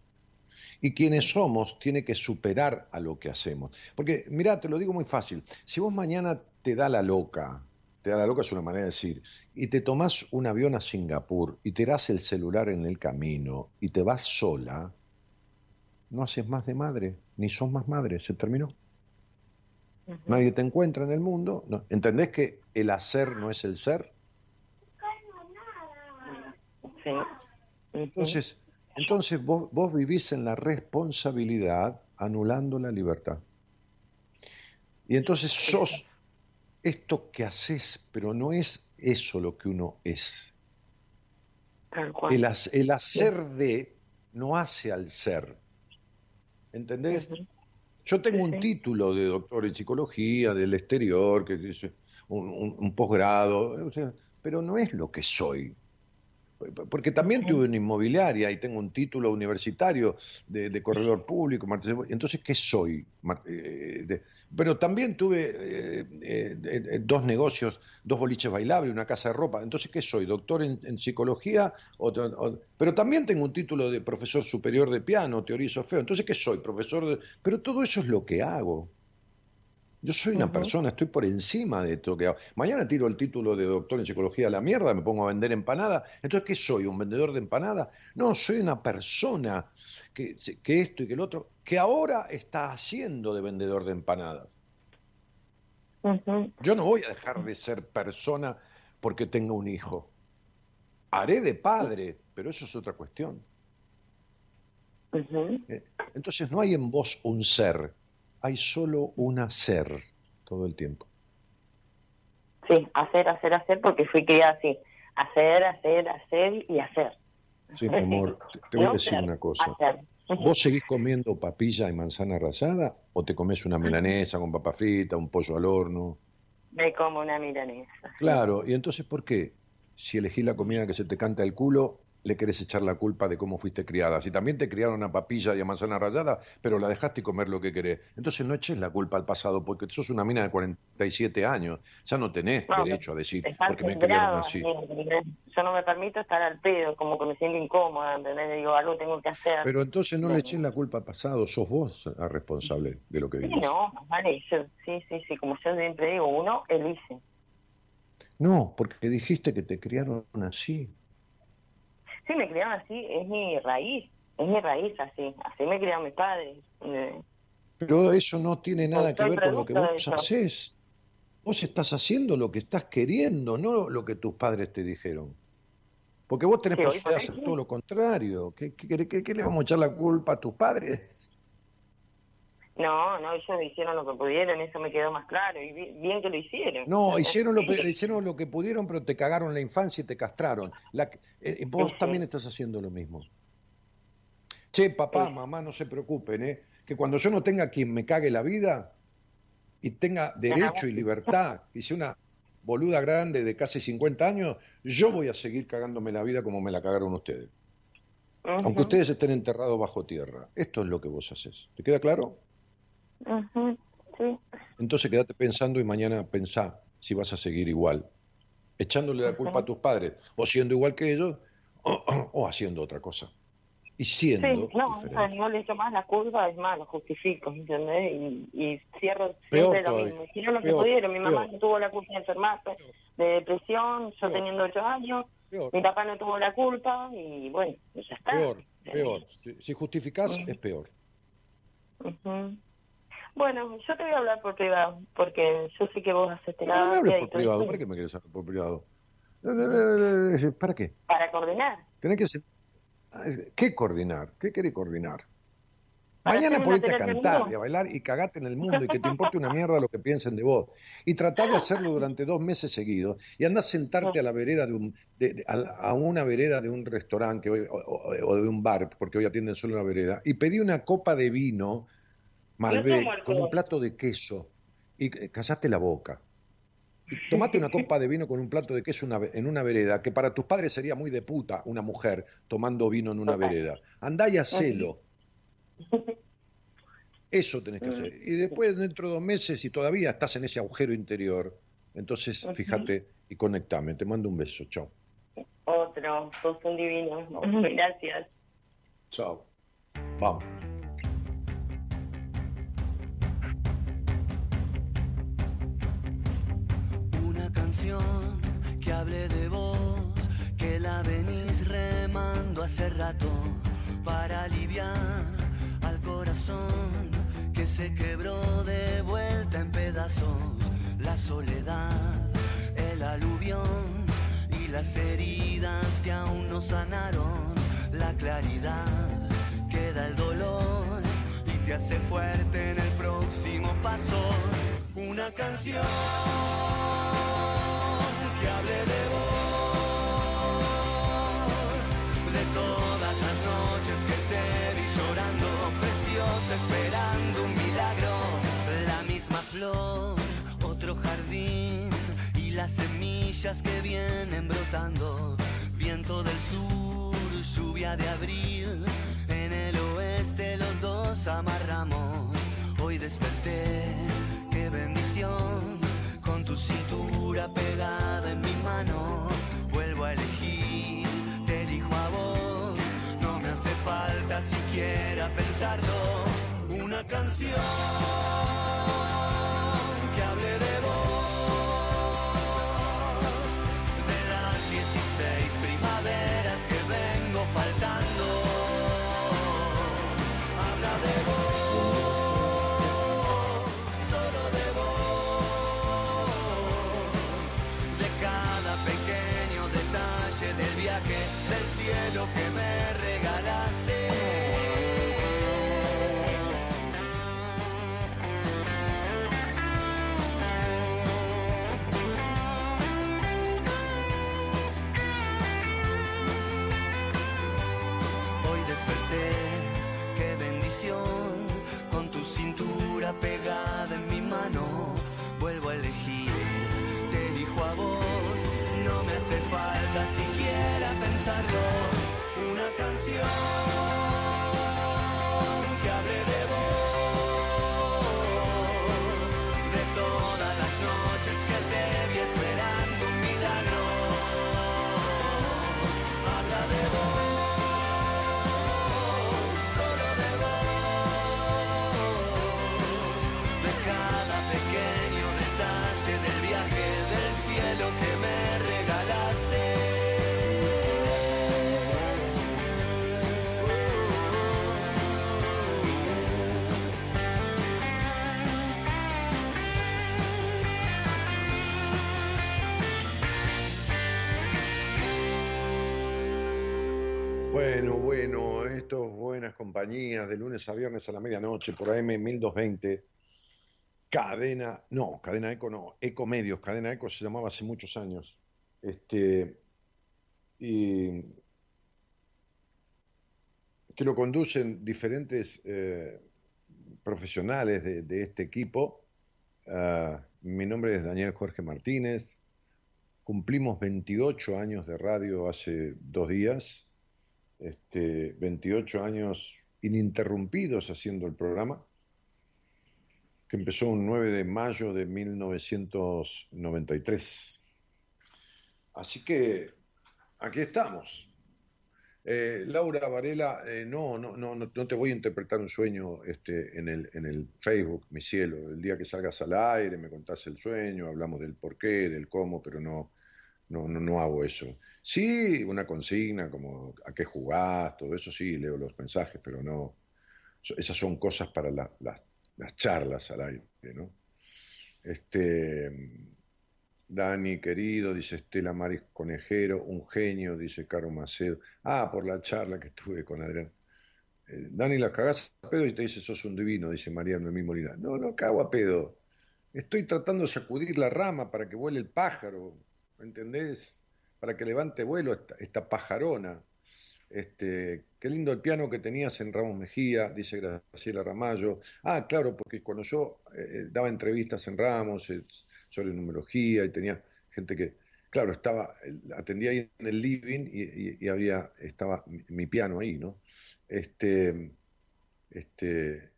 Y quienes somos tiene que superar a lo que hacemos. Porque, mira, te lo digo muy fácil. Si vos mañana te da la loca, te da la loca es una manera de decir, y te tomás un avión a Singapur y te das el celular en el camino y te vas sola, no haces más de madre, ni sos más madre, se terminó. Nadie te encuentra en el mundo. ¿no? ¿Entendés que el hacer no es el ser? Sí. Entonces, entonces vos, vos vivís en la responsabilidad anulando la libertad. Y entonces sos esto que haces, pero no es eso lo que uno es. El, el hacer de no hace al ser. ¿Entendés? Yo tengo un Sí. título de doctor en psicología del exterior, que dice un, un- un posgrado, o sea, pero no es lo que soy. Porque también tuve una inmobiliaria y tengo un título universitario de, de corredor público. Entonces, ¿qué soy? Eh, pero también tuve eh, eh, eh, dos negocios, dos boliches bailables, una casa de ropa. Entonces, ¿qué soy? ¿Doctor en, en psicología? Pero también tengo un título de profesor superior de piano, teoría y solfeo. Entonces, ¿qué soy? Profesor de... Pero todo eso es lo que hago. Yo soy una persona, estoy por encima de esto que hago. Mañana tiro el título de doctor en psicología a la mierda, me pongo a vender empanadas. Entonces, ¿qué soy? ¿Un vendedor de empanadas? No, soy una persona que, que esto y que el otro, que ahora está haciendo de vendedor de empanadas. Yo no voy a dejar de ser persona porque tenga un hijo. Haré de padre, pero eso es otra cuestión. Eh, Entonces no hay en vos un ser, hay solo un hacer todo el tiempo. Sí, hacer, hacer, hacer, porque fui criada así. Hacer, hacer, hacer y hacer. Sí, mi amor, te, voy a decir una cosa. ¿Vos seguís comiendo papilla y manzana rallada o te comes una milanesa con papa frita, un pollo al horno? Me como una milanesa. Claro, y entonces ¿por qué? Si elegís la comida que se te canta el culo, le querés echar la culpa de cómo fuiste criada. Si también te criaron a papilla y a manzana rallada, pero la dejaste comer lo que querés. Entonces no eches la culpa al pasado, porque sos una mina de 47 años. Ya no tenés No, derecho a decir, porque me criaron así. Yo no me permito estar al pedo, como que me siento incómoda, ¿entendés? Digo, algo tengo que hacer. Pero entonces no le eches la culpa al pasado, sos vos la responsable de lo que Sí, vivís. no, vale, yo, sí, sí, sí, como yo siempre digo, uno elige. No, porque dijiste que te criaron así. Sí, me criaron así, es mi raíz, es mi raíz así, así me criaron mis padres. eh, Pero eso no tiene nada que ver con lo que vos haces. Vos estás haciendo lo que estás queriendo, no lo que tus padres te dijeron. Porque vos tenés Sí, posibilidad de hacer todo lo contrario. ¿Qué, qué, qué- qué le vamos a echar la culpa a tus padres? No, no, ellos hicieron lo que pudieron, eso me quedó más claro, y bi- bien que lo hicieron. No, hicieron lo, hicieron lo que pudieron, pero te cagaron la infancia y te castraron. La, eh, vos Sí. también estás haciendo lo mismo. Che, papá, Sí. mamá, no se preocupen, ¿eh? que cuando yo no tenga quien me cague la vida y tenga derecho y libertad, y sea una boluda grande de casi 50 años, yo voy a seguir cagándome la vida como me la cagaron ustedes. Aunque ustedes estén enterrados bajo tierra. Esto es lo que vos haces. ¿Te queda claro? Sí, Entonces quédate pensando y mañana pensá si vas a seguir igual, echándole la culpa a tus padres, o siendo igual que ellos, o, o haciendo otra cosa. y siendo Sí, no, diferente. no le echo más la culpa, es más, lo justifico, ¿entendés? Y, y cierro siempre lo mismo. No lo que pudieron, mi mamá peor. no tuvo la culpa de enfermarse de depresión, yo Peor. teniendo ocho años, Peor, mi papá no tuvo la culpa y bueno, ya está. peor, peor. Si, si justificás, es peor. Ujú. Bueno, yo te voy a hablar por privado, porque yo sé que vos haces No, no me terapia por privado. ¿Para qué me quieres hablar por privado? ¿Para qué? Para coordinar. Tenés que ser- ¿Qué coordinar? ¿Qué querés coordinar? Para Mañana ponete a terapia cantar y a bailar y cagate en el mundo y que te importe una mierda lo que piensen de vos. Y tratar de hacerlo durante dos meses seguidos y andar a sentarte a la vereda de un, de- de- a, una vereda de un restaurante que hoy- o- o de un bar, porque hoy atienden solo una vereda, y pedí una copa de vino Malbec con un plato de queso y eh, callaste la boca. Y tomate una copa de vino con un plato de queso una en una vereda, que para tus padres sería muy de puta una mujer tomando vino en una vereda. Andá y hacelo. Eso tenés que hacer. Y después, dentro de dos meses, si todavía estás en ese agujero interior, entonces fíjate y conectame. Te mando un beso. Chao. Otro, sos un divino. No. Gracias. Chao. Vamos. Que hable de vos, que la venís remando hace rato para aliviar al corazón que se quebró de vuelta en pedazos. La soledad, el aluvión y las heridas que aún no sanaron. La claridad queda el dolor y te hace fuerte en el próximo paso. Una canción esperando un milagro. La misma flor, otro jardín y las semillas que vienen brotando. Viento del sur, lluvia de abril, en el oeste los dos amarramos. Hoy desperté, qué bendición, con tu cintura pegada en mi mano. Vuelvo a elegir, te elijo a vos, no me hace falta siquiera pensarlo. Canción siquiera pensarlo, compañías de lunes a viernes a la medianoche por AM 1220. Cadena, no, Cadena Eco no, Eco Medios, Cadena Eco se llamaba hace muchos años. Este, y que lo conducen diferentes eh, profesionales de, este equipo. Ah, mi nombre es Daniel Jorge Martínez. Cumplimos 28 años de radio hace dos días este, 28 años ininterrumpidos haciendo el programa, que empezó un 9 de mayo de 1993. Así que aquí estamos. Eh, Laura Varela, eh, no, no, no, no te voy a interpretar un sueño este, en, el, en el Facebook, mi cielo. El día que salgas al aire, me contás el sueño, hablamos del por qué, del cómo, pero no, no, no, no hago eso. Sí, una consigna como a qué jugás, todo eso sí, leo los mensajes, pero no. Esas son cosas para las charlas al aire, ¿no? Este, Dani, querido, dice Estela Maris Conejero, un genio, dice Caro Macedo. Ah, por la charla que tuve con Adrián. Eh, Dani, la cagás a pedo y te dice, sos un divino, dice María Noemí Molina. No, no cago a pedo. Estoy tratando de sacudir la rama para que vuele el pájaro, ¿me entendés? Para que levante vuelo esta, pajarona. Este, qué lindo el piano que tenías en Ramos Mejía, dice Graciela Ramallo. Ah, claro, porque cuando yo eh, daba entrevistas en Ramos eh, sobre numerología y tenía gente que, claro, estaba, atendía ahí en el living y, había, estaba mi, piano ahí, ¿no? Este, este,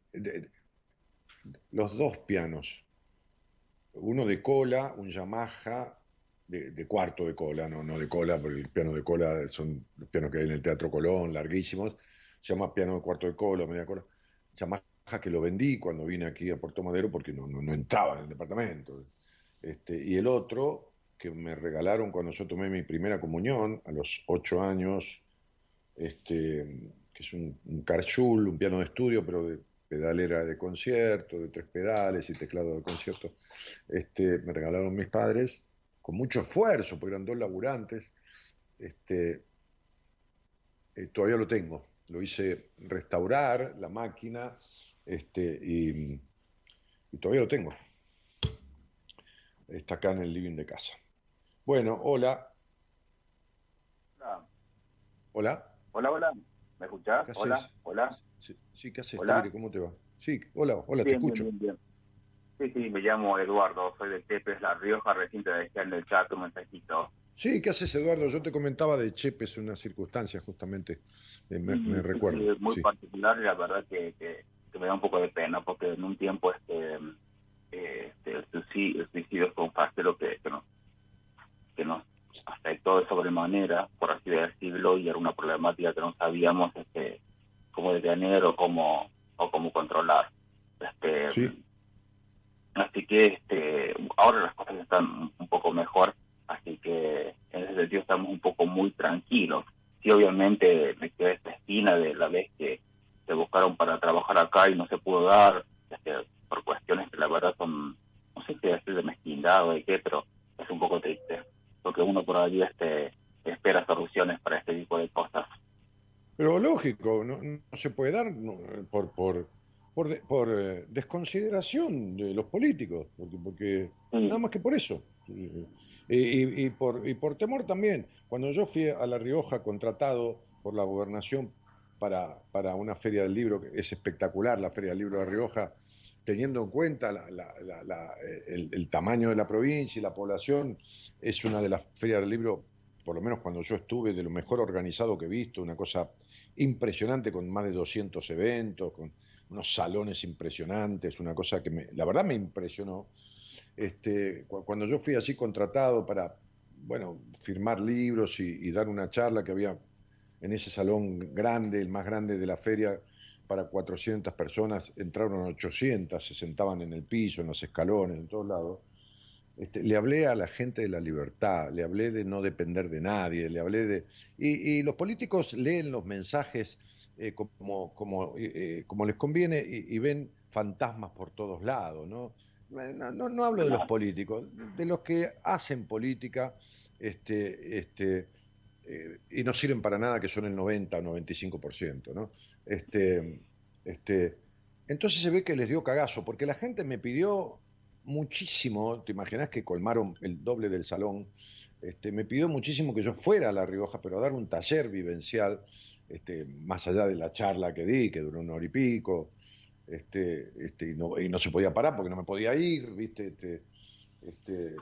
los dos pianos, uno de cola, un Yamaha de, cuarto de cola, no, no de cola, porque el piano de cola son los pianos que hay en el Teatro Colón, larguísimos, se llama piano de cuarto de cola, media cola, Yamaha que lo vendí cuando vine aquí a Puerto Madero porque no, no, entraba en el departamento. Este, y el otro que me regalaron cuando yo tomé mi primera comunión a los ocho años, este, que es un, un un piano de estudio, pero de pedalera de concierto, de tres pedales y teclado de concierto, este, me regalaron mis padres con mucho esfuerzo, porque eran dos laburantes, este, eh, todavía lo tengo. Lo hice restaurar la máquina este, y, todavía lo tengo. Está acá en el living de casa. Bueno, hola. Hola. Hola. Hola, hola. ¿Me escuchás? Hola, hola. Sí, ¿qué haces, ¿Cómo te va? Sí, hola, hola, te escucho. Bien, bien. Sí, sí, me llamo Eduardo, soy de Chepes, La Rioja, recién te dejé en el chat un mensajito. Sí, ¿qué haces Eduardo? Yo te comentaba de Chepes una circunstancia justamente, eh, me, recuerdo. Sí, muy particular y la verdad que, que, me da un poco de pena porque en un tiempo este, este el, suicidio, el suicidio fue un factor que, que, nos, que nos afectó de sobremanera, por así decirlo, y era una problemática que no sabíamos este, cómo detener o cómo, o cómo controlar. Este, sí Así que este, ahora las cosas están un poco mejor, así que en ese sentido estamos un poco muy tranquilos. Sí, obviamente me quedé esta espina de la vez que se buscaron para trabajar acá y no se pudo dar, este, por cuestiones que la verdad son, no sé si decir de mezquindad o de qué, pero es un poco triste, porque uno por ahí este, espera soluciones para este tipo de cosas. Pero lógico, no, no se puede dar por, por por, por eh, desconsideración de los políticos, porque, nada más que por eso. Y, por, y por temor también. Cuando yo fui a La Rioja contratado por la gobernación para, para una feria del libro, que es espectacular la feria del libro de La Rioja, teniendo en cuenta el, el, tamaño de la provincia y la población, es una de las ferias del libro, por lo menos cuando yo estuve, de lo mejor organizado que he visto, una cosa impresionante con más de 200 eventos, con unos salones impresionantes, una cosa que me, la verdad me impresionó. Este, cuando yo fui así contratado para, bueno, firmar libros y, dar una charla que había en ese salón grande, el más grande de la feria, para 400 personas, entraron 800, se sentaban en el piso, en los escalones, en todos lados. Este, le hablé a la gente de la libertad, le hablé de no depender de nadie, le hablé de... Y, y los políticos leen los mensajes eh, como, eh, eh, como les conviene y, ven fantasmas por todos lados, ¿no? No, no, hablo de los políticos, de los que hacen política este, este, y no sirven para nada, que son el 90 o 95%, ¿no? Este, este, entonces se ve que les dio cagazo, porque la gente me pidió muchísimo, te imaginas que colmaron el doble del salón, este, me pidió muchísimo que yo fuera a La Rioja, pero a dar un taller vivencial este, más allá de la charla que di, que duró una hora y pico, este, este, y, no, se podía parar porque no me podía ir, ¿viste? Este, este,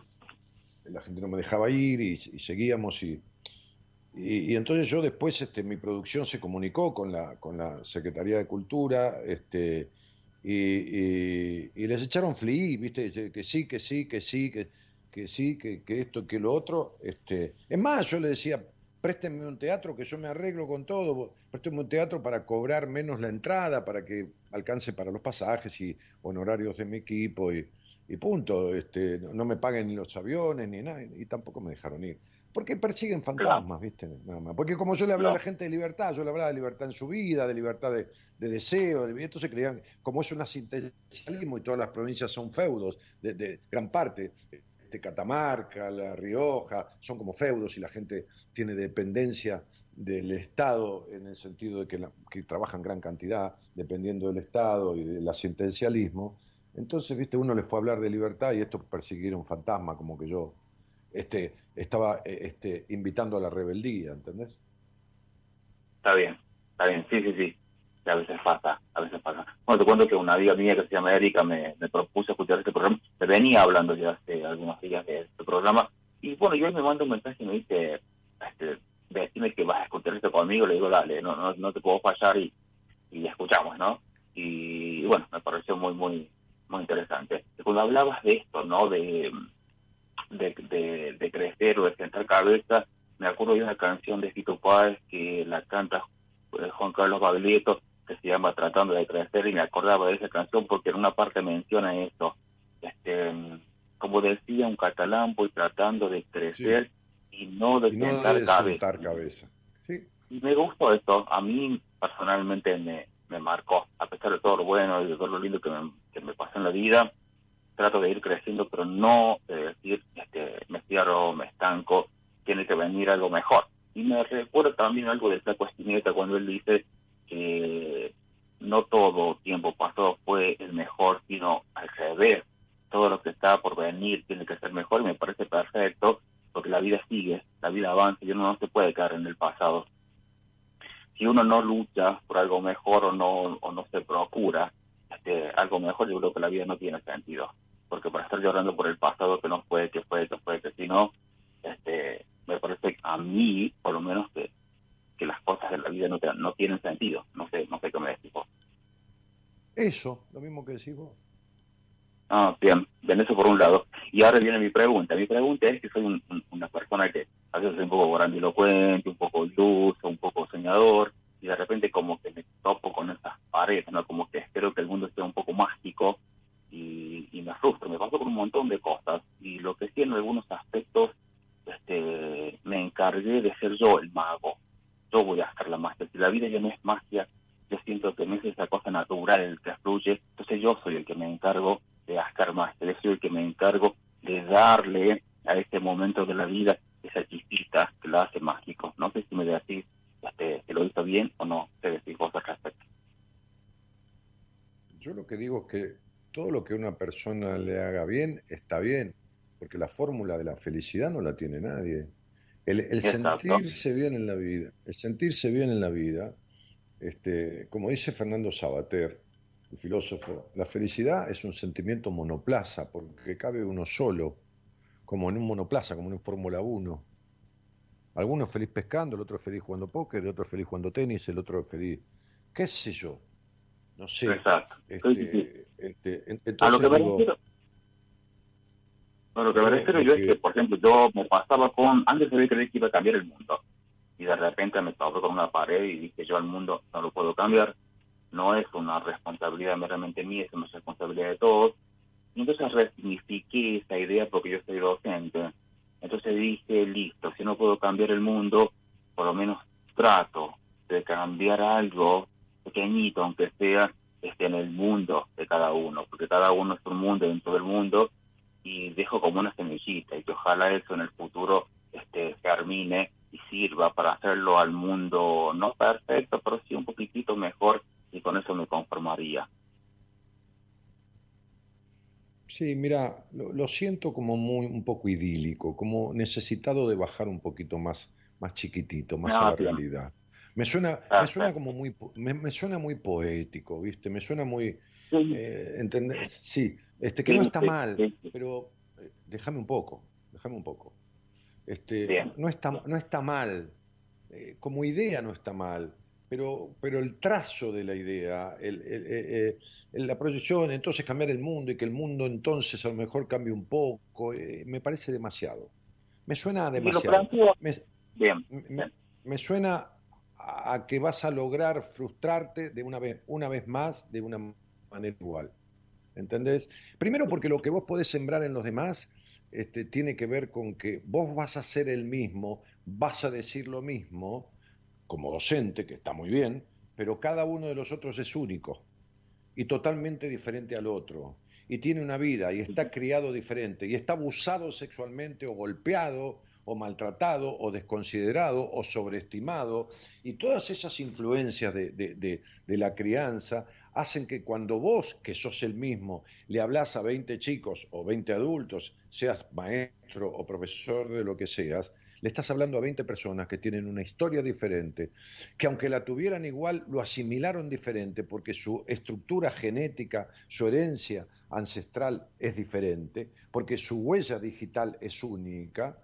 la gente no me dejaba ir y, seguíamos y, y, entonces yo después este, mi producción se comunicó con la, con la Secretaría de Cultura este, y, les echaron fli, ¿viste? Que sí, que sí, que sí, que, que sí, que, que esto, que lo otro. Este, es más, yo le decía, préstenme un teatro que yo me arreglo con todo, préstenme un teatro para cobrar menos la entrada, para que alcance para los pasajes y honorarios de mi equipo y, y punto. Este, no me paguen ni los aviones ni nada, y tampoco me dejaron ir. Porque persiguen fantasmas, ¿viste? Nada más. Porque como yo le hablaba a la gente de libertad, yo le hablaba de libertad en su vida, de libertad de, deseo, de, entonces creían, como es un asistencialismo y todas las provincias son feudos, de, gran parte, este, Catamarca, La Rioja, son como feudos y la gente tiene dependencia del Estado en el sentido de que, que trabajan gran cantidad, dependiendo del Estado y del asistencialismo. Entonces, viste, uno le fue a hablar de libertad y esto perseguir un fantasma, como que yo este, estaba eh, este, invitando a la rebeldía, ¿entendés? Está bien, está bien, sí, sí, sí. A veces pasa, a veces pasa. Bueno, te cuento que una amiga mía que se llama Erika me, propuso escuchar este programa. Me venía hablando ya hace algunos días de este programa. Y bueno, yo me mando un mensaje y me dice, este, decime que vas a escuchar esto conmigo. Le digo, dale, no, no, no te puedo fallar y, y escuchamos, ¿no? Y, bueno, me pareció muy, muy, muy interesante. cuando hablabas de esto, ¿no? De de, de, crecer o de sentar cabeza, me acuerdo de una canción de Fito Páez que la canta eh, Juan Carlos Baglietto, se llama Tratando de Crecer, y me acordaba de esa canción porque en una parte menciona esto. Este, como decía un catalán, voy tratando de crecer y no de, sentar, cabeza. Y me gustó esto, a mí personalmente me, me marcó, a pesar de todo lo bueno y de todo lo lindo que me, que me pasó en la vida, trato de ir creciendo, pero no de decir, este, me cierro, me estanco, tiene que venir algo mejor. Y me recuerdo también algo de Flaco Espineta cuando él dice que no todo tiempo pasado fue el mejor, sino al revés. Todo lo que está por venir tiene que ser mejor y me parece perfecto porque la vida sigue, la vida avanza y uno no se puede quedar en el pasado. Si uno no lucha por algo mejor o no, o no se procura este, algo mejor, yo creo que la vida no tiene sentido porque para estar llorando por el pasado que no fue, que fue, que fue, que si no, este, me parece a mí, por lo menos, que, que las cosas de la vida no, no tienen sentido. No sé, no sé qué me decís vos. Eso, lo mismo que decís vos. Ah, bien, bien, eso por un lado. Y ahora viene mi pregunta. Mi pregunta es que soy una persona que a veces soy un poco grandilocuente, un poco luz, un poco soñador, y de repente como que me topo con esas paredes, ¿no? Como que espero que el mundo sea un poco mágico y, me frustro, me paso con un montón de cosas y lo que sí en algunos aspectos este, me encargué de ser yo el mago, yo voy a hacer la magia, si la vida ya no es magia, yo siento que no es esa cosa natural que fluye, entonces yo soy el que me encargo de hacer magia, yo soy el que me encargo de darle a este momento de la vida esa chispita que la hace mágico. No sé si me decís este, que lo hizo bien o no, te decís vos al respecto. Yo lo que digo es que todo lo que una persona le haga bien está bien, porque la fórmula de la felicidad no la tiene nadie. El, sentirse bien en la vida, el sentirse bien en la vida, este, como dice Fernando Sabater, el filósofo, la felicidad es un sentimiento monoplaza, porque cabe uno solo, como en un monoplaza, como en un Fórmula 1. Alguno es feliz pescando, el otro es feliz jugando póker, el otro es feliz jugando tenis, el otro es feliz, qué sé yo, no sé. Exacto. Este, este, a lo que me refiero, lo que me refiero yo es que, por ejemplo, yo me pasaba con, antes de creer que iba a cambiar el mundo, y de repente me topé con una pared y dije yo al mundo no lo puedo cambiar, no es una responsabilidad meramente mía, es una responsabilidad de todos. Y entonces resignifiqué esa idea porque yo soy docente. Entonces dije, listo, si no puedo cambiar el mundo, por lo menos trato de cambiar algo pequeñito, aunque sea esté en el mundo de cada uno, porque cada uno es un mundo dentro del mundo y dejo como una semillita y que ojalá eso en el futuro este germine y sirva para hacerlo al mundo no perfecto, pero sí un poquitito mejor y con eso me conformaría. Sí, mira, lo, siento como muy un poco idílico, como necesitado de bajar un poquito más, más chiquitito, más a la realidad. Me suena, me suena como muy, me, suena muy poético, ¿viste? Me suena muy, eh, entender, sí, este que no está mal, pero eh, déjame un poco, déjame un poco. Este, no está, no está mal, eh, como idea no está mal, pero, pero el trazo de la idea, el, el, la proyección, entonces cambiar el mundo y que el mundo entonces a lo mejor cambie un poco, me parece demasiado. Me suena demasiado. Bien. Me, me suena a que vas a lograr frustrarte de una vez, una vez más de una manera igual. ¿Entendés? Primero porque lo que vos podés sembrar en los demás este, tiene que ver con que vos vas a ser el mismo, vas a decir lo mismo, como docente, que está muy bien, pero cada uno de los otros es único y totalmente diferente al otro. Y tiene una vida y está criado diferente y está abusado sexualmente o golpeado o maltratado o desconsiderado o sobreestimado. Y todas esas influencias de, de la crianza hacen que cuando vos, que sos el mismo, le hablas a 20 chicos o 20 adultos, seas maestro o profesor de lo que seas, le estás hablando a 20 personas que tienen una historia diferente, que aunque la tuvieran igual, lo asimilaron diferente porque su estructura genética, su herencia ancestral es diferente, porque su huella digital es única,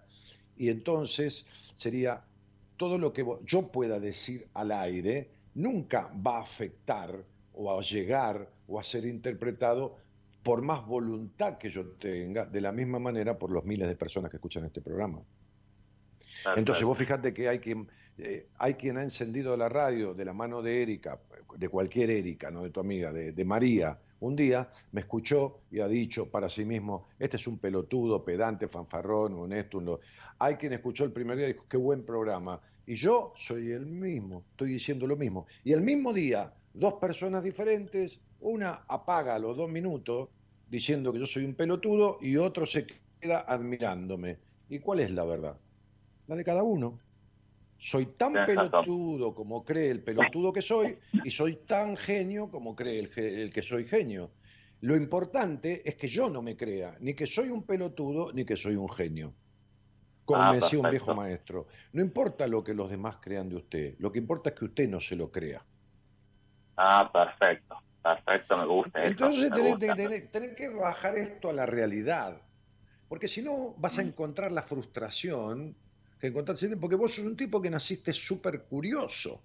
y entonces sería todo lo que yo pueda decir al aire nunca va a afectar o a llegar o a ser interpretado por más voluntad que yo tenga, de la misma manera por los miles de personas que escuchan este programa. Entonces vos fíjate que hay quien, eh, hay quien ha encendido la radio de la mano de Erika, de cualquier Erika, no de tu amiga, de, María, un día me escuchó y ha dicho para sí mismo, este es un pelotudo, pedante, fanfarrón, honesto. Un Hay quien escuchó el primer día y dijo, qué buen programa. Y yo soy el mismo, estoy diciendo lo mismo. Y el mismo día, dos personas diferentes, una apaga a los dos minutos diciendo que yo soy un pelotudo y otro se queda admirándome. ¿Y cuál es la verdad? La de cada uno. Soy tan pelotudo como cree el pelotudo que soy y soy tan genio como cree el, que soy genio. Lo importante es que yo no me crea, ni que soy un pelotudo, ni que soy un genio. Como ah, me decía un viejo maestro, no importa lo que los demás crean de usted, lo que importa es que usted no se lo crea. Ah, perfecto, perfecto, me gusta. Entonces tenés, que bajar esto a la realidad, porque si no vas a mm. encontrar la frustración que encontraste, porque vos sos un tipo que naciste súper curioso,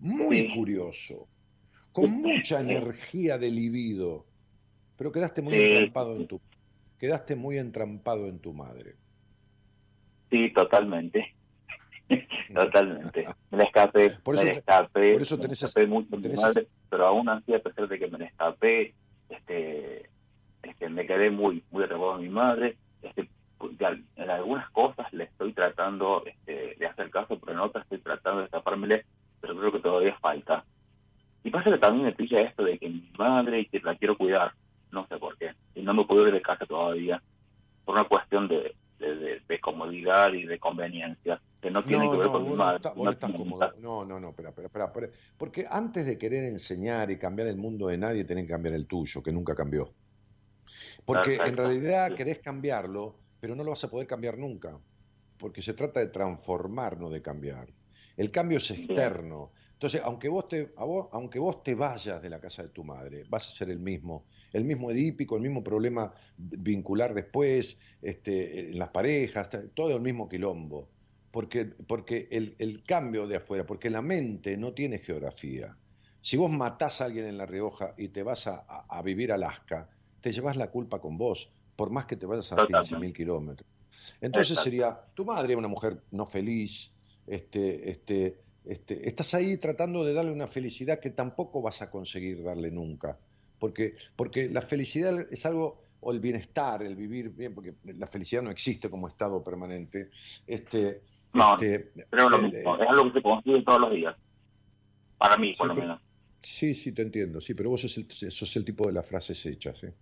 muy curioso, con mucha energía de libido, pero quedaste muy entrampado en tu, quedaste muy entrampado en tu madre. Sí, totalmente. Totalmente. Me la escapé, por eso, me escapé, por eso tenés, me escapé mucho mi madre, pero aún así, a pesar de que me la escapé, este, este, me quedé muy, muy atrapado a mi madre. Este, en algunas cosas le estoy tratando este, de hacer caso, pero en otras estoy tratando de escapármele, pero creo que todavía falta. Y pasa que también me pilla esto de que mi madre y que la quiero cuidar, no sé por qué, y no me puedo ir de casa todavía, por una cuestión de, de, comodidad y de conveniencia, que no tiene que ver con madre. No, no, no, espera, espera, espera, porque antes de querer enseñar y cambiar el mundo de nadie, tenés que cambiar el tuyo, que nunca cambió. Porque en realidad querés cambiarlo, pero no lo vas a poder cambiar nunca, porque se trata de transformar, no de cambiar. El cambio es externo. Entonces, aunque vos te, aunque vos te vayas de la casa de tu madre, vas a ser el mismo el mismo edípico, el mismo problema vincular después, este, en las parejas, todo el mismo quilombo. Porque, porque el, cambio de afuera, porque la mente no tiene geografía. Si vos matás a alguien en La Rioja y te vas a, vivir a Alaska, te llevas la culpa con vos, por más que te vayas a 15.000 kilómetros. Entonces sería, tu madre es una mujer no feliz, este, este, este, estás ahí tratando de darle una felicidad que tampoco vas a conseguir darle nunca porque, porque la felicidad es algo, o el bienestar, el vivir bien, porque la felicidad no existe como estado permanente. Este, no, este, pero lo mismo, es algo que se consigue todos los días, para mí por lo menos. Sí, sí, te entiendo, sí, pero vos sos el, sos el tipo de las frases hechas, ¿eh?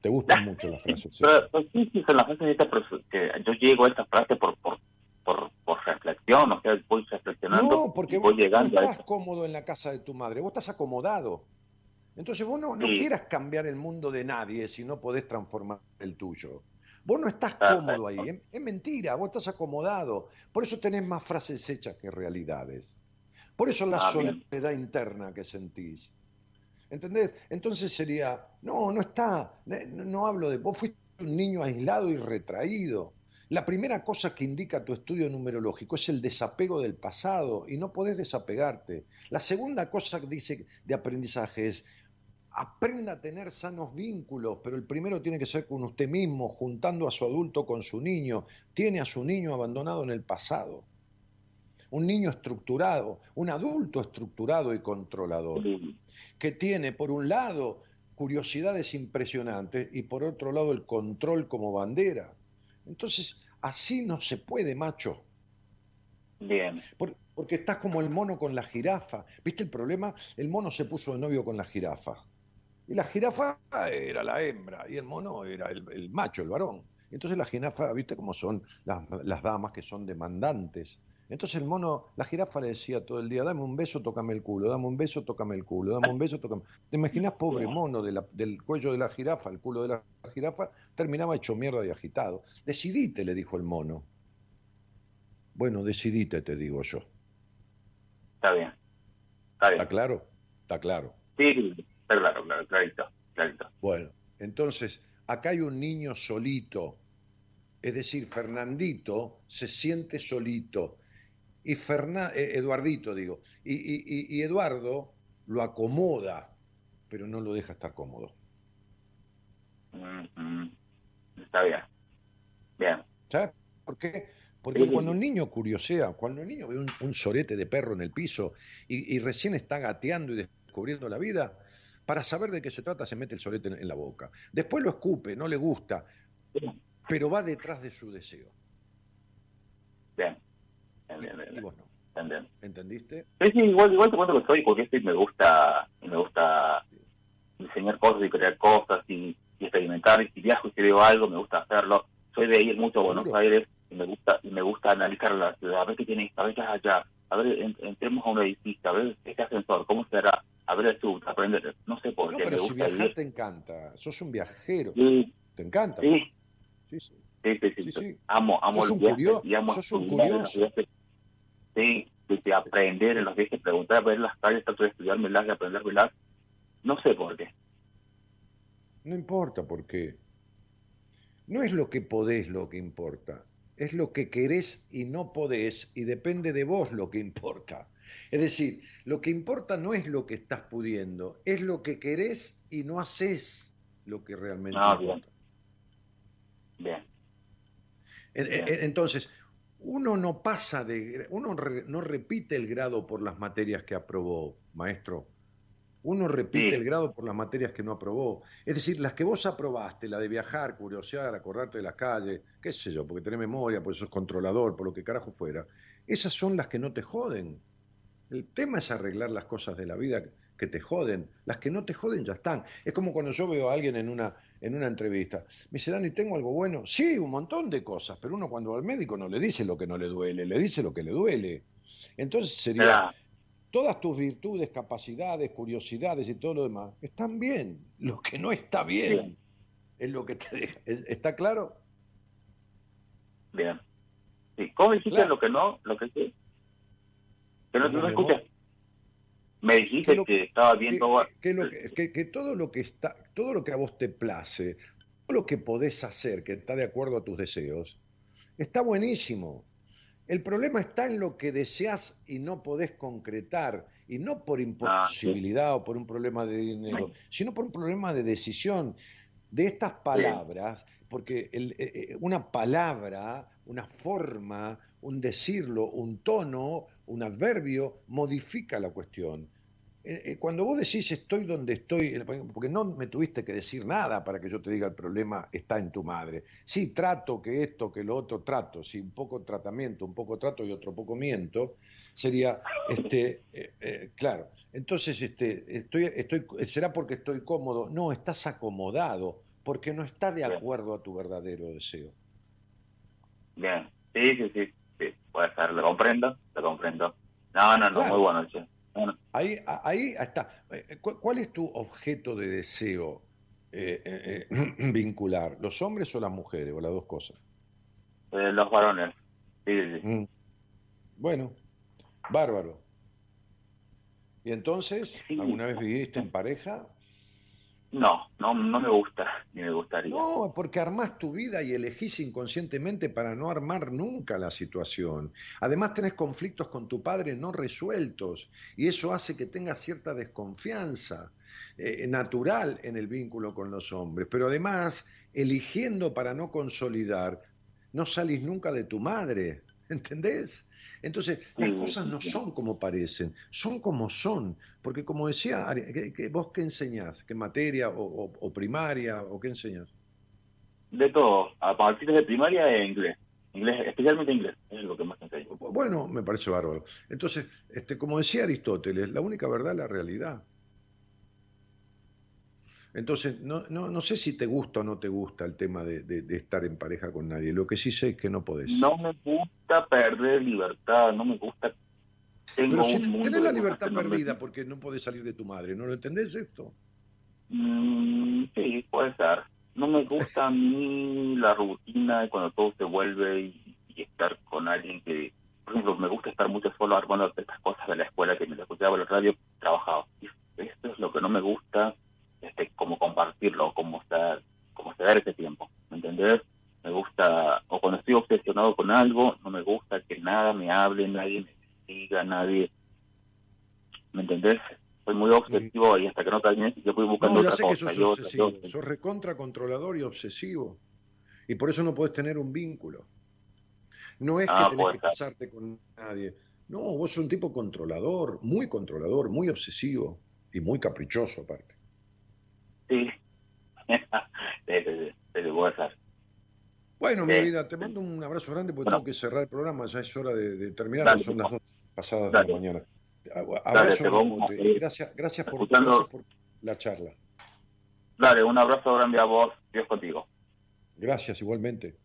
Te gustan mucho las frases hechas. Pero, sí, sí, son las frases hechas, pero que yo llego a estas frases por, por, por, por reflexión, o sea, voy reflexionando. No, porque vos, llegando no estás cómodo en la casa de tu madre, vos estás acomodado. Entonces vos no, quieras cambiar el mundo de nadie si no podés transformar el tuyo. Vos no estás cómodo ahí, es, mentira, vos estás acomodado. Por eso tenés más frases hechas que realidades. Por eso la ah, soledad interna que sentís. ¿Entendés? Entonces sería, no, no está, no, no hablo de, vos fuiste un niño aislado y retraído. La primera cosa que indica tu estudio numerológico es el desapego del pasado y no podés desapegarte. La segunda cosa que dice de aprendizaje es aprenda a tener sanos vínculos, pero el primero tiene que ser con usted mismo, juntando a su adulto con su niño. Tiene a su niño abandonado en el pasado. un niño estructurado, un adulto estructurado y controlador, que tiene por un lado curiosidades impresionantes y por otro lado el control como bandera. Entonces, así no se puede, macho. Bien. porque estás como el mono con la jirafa. ¿Viste el problema? El mono se puso de novio con la jirafa. Y la jirafa era la hembra y el mono era el, macho, el varón. Entonces la jirafa, ¿viste cómo son las, las damas que son demandantes? Entonces el mono, la jirafa le decía todo el día, dame un beso, tócame el culo, dame un beso, tócame el culo, dame un beso, tócame. ¿Te imaginas, pobre mono del cuello de la jirafa, el culo de la jirafa, terminaba hecho mierda y agitado? Decidite, le dijo el mono. Bueno, decidite, te digo yo. Está bien. Está, bien. ¿Está claro? Está claro. Sí, claro, claro, clarito, clarito. Bueno, entonces, acá hay un niño solito. Es decir, Fernandito se siente solito y eh, Eduardito digo, y, Eduardo lo acomoda, pero no lo deja estar cómodo. Está bien. Bien. ¿Sabes por qué? Porque cuando un niño curiosea, cuando un niño ve un, sorete de perro en el piso y, recién está gateando y descubriendo la vida, para saber de qué se trata se mete el sorete en la boca. Después lo escupe, no le gusta, pero va detrás de su deseo. Bien. ¿Entendiste? Sí, igual, igual te cuento que soy, porque este me gusta, me gusta diseñar cosas y crear cosas y, experimentar. Y si viajo y si veo algo, me gusta hacerlo. Soy de ir mucho a Buenos Aires y me gusta y me gusta analizar la ciudad, a ver qué tiene, a ver qué es allá, a ver, entremos a un edificio, a ver este ascensor, cómo será, sub, aprender, no sé por qué. Pero me si viajar te encanta, sos un viajero, te encanta. Sí, sí, sí. Sí, sí, sí. Amo, amo el viaje y amo sos un curioso. Sí, de, aprender en los viajes, preguntar, ver las calles, tratar de estudiármelas y aprendérmelas. No sé por qué. No importa por qué. No es lo que podés lo que importa. Es lo que querés y no podés y depende de vos lo que importa. Es decir, lo que importa no es lo que estás pudiendo, es lo que querés y no haces lo que realmente ah, importa. Bien. Entonces, uno no pasa de, uno no repite el grado por las materias que aprobó, maestro. Uno repite el grado por las materias que no aprobó. Es decir, las que vos aprobaste, la de viajar, curiosear, acordarte de las calles, qué sé yo, porque tenés memoria, porque sos controlador, por lo que carajo fuera, esas son las que no te joden. El tema es arreglar las cosas de la vida que te joden. Las que no te joden ya están. Es como cuando yo veo a alguien en una, en una entrevista. Me dice, Dani, ¿tengo algo bueno? Sí, un montón de cosas, pero uno cuando va al médico no le dice lo que no le duele, le dice lo que le duele. Entonces sería, todas tus virtudes, capacidades, curiosidades y todo lo demás están bien. Lo que no está bien es lo que te deja. ¿Está claro? Bien. ¿Cómo dijiste lo que no? Lo que sí. Pero no, no escuchas. Me dijiste que, estaba viendo que, que, todo lo que está, todo lo que a vos te place, todo lo que podés hacer que está de acuerdo a tus deseos, está buenísimo. El problema está en lo que deseas y no podés concretar, y no por ah, imposibilidad o por un problema de dinero, sino por un problema de decisión. De estas palabras, porque eh, eh, una palabra, una forma, un decirlo, un tono, un adverbio, modifica la cuestión. Eh, eh, cuando vos decís estoy donde estoy, porque no me tuviste que decir nada para que yo te diga el problema está en tu madre. Sí, trato que esto, que lo otro, trato. Sí, un poco tratamiento, un poco trato y otro poco miento, sería, este, eh, claro. Entonces, este, estoy, estoy, será porque estoy cómodo. No, estás acomodado, porque no está de acuerdo a tu verdadero deseo. Bien, sí, sí, sí sí, puede ser, lo comprendo, lo comprendo. No, no, no, muy bueno, Ahí, ahí está. Eh, ¿Cuál es tu objeto de deseo eh, eh, vincular? ¿Los hombres o las mujeres, o las dos cosas? los varones, sí, sí. Mm. Bueno, bárbaro. ¿Y entonces, alguna vez viviste en pareja? No, no, no me gusta, ni me gustaría. No, porque armás tu vida y elegís inconscientemente para no armar nunca la situación. Además tenés conflictos con tu padre no resueltos y eso hace que tengas cierta desconfianza eh, natural en el vínculo con los hombres. Pero además, eligiendo para no consolidar, no salís nunca de tu madre, ¿entendés? Entonces, las cosas no son como parecen, son como son. Porque como decía, ¿vos qué enseñás? ¿Qué materia o, primaria o qué enseñás? De todo. A partir de primaria es inglés. Inglés, especialmente inglés, es lo que más enseño. Bueno, me parece bárbaro. Entonces, este, como decía Aristóteles, la única verdad es la realidad. Entonces, no, no, no sé si te gusta o no te gusta el tema de, de, estar en pareja con nadie. Lo que sí sé es que no podés. No me gusta perder libertad, no me gusta... Tengo Pero si tenés la libertad perdida porque no podés salir de tu madre, ¿no lo entendés esto? Mm, sí, puede ser. No me gusta a mí la rutina cuando todo se vuelve y, estar con alguien que... Por ejemplo, me gusta estar mucho solo armando estas cosas de la escuela que me escuchaba en la radio, trabajaba. Esto es lo que no me gusta este, como compartirlo, como estar, como ceder ese tiempo, ¿me entendés? Me gusta, o cuando estoy obsesionado con algo, no me gusta que nada me hable, nadie me diga, nadie, ¿me entendés? Soy muy obsesivo y hasta que no termine, yo voy buscando no, ya sé Que sos, obsesivo. sos recontra controlador y obsesivo. Y por eso no puedes tener un vínculo. No es que ah, tenés que casarte con nadie. No, vos sos un tipo controlador, muy controlador, muy obsesivo y muy caprichoso aparte. Sí. Desde WhatsApp. Bueno, mi vida, te mando un abrazo grande porque tengo que cerrar el programa, ya es hora de, terminar, son las dos pasadas de la mañana. Abrazo gracias, gracias por, gracias por la charla. Dale, un abrazo grande a vos, Dios contigo. Gracias, igualmente.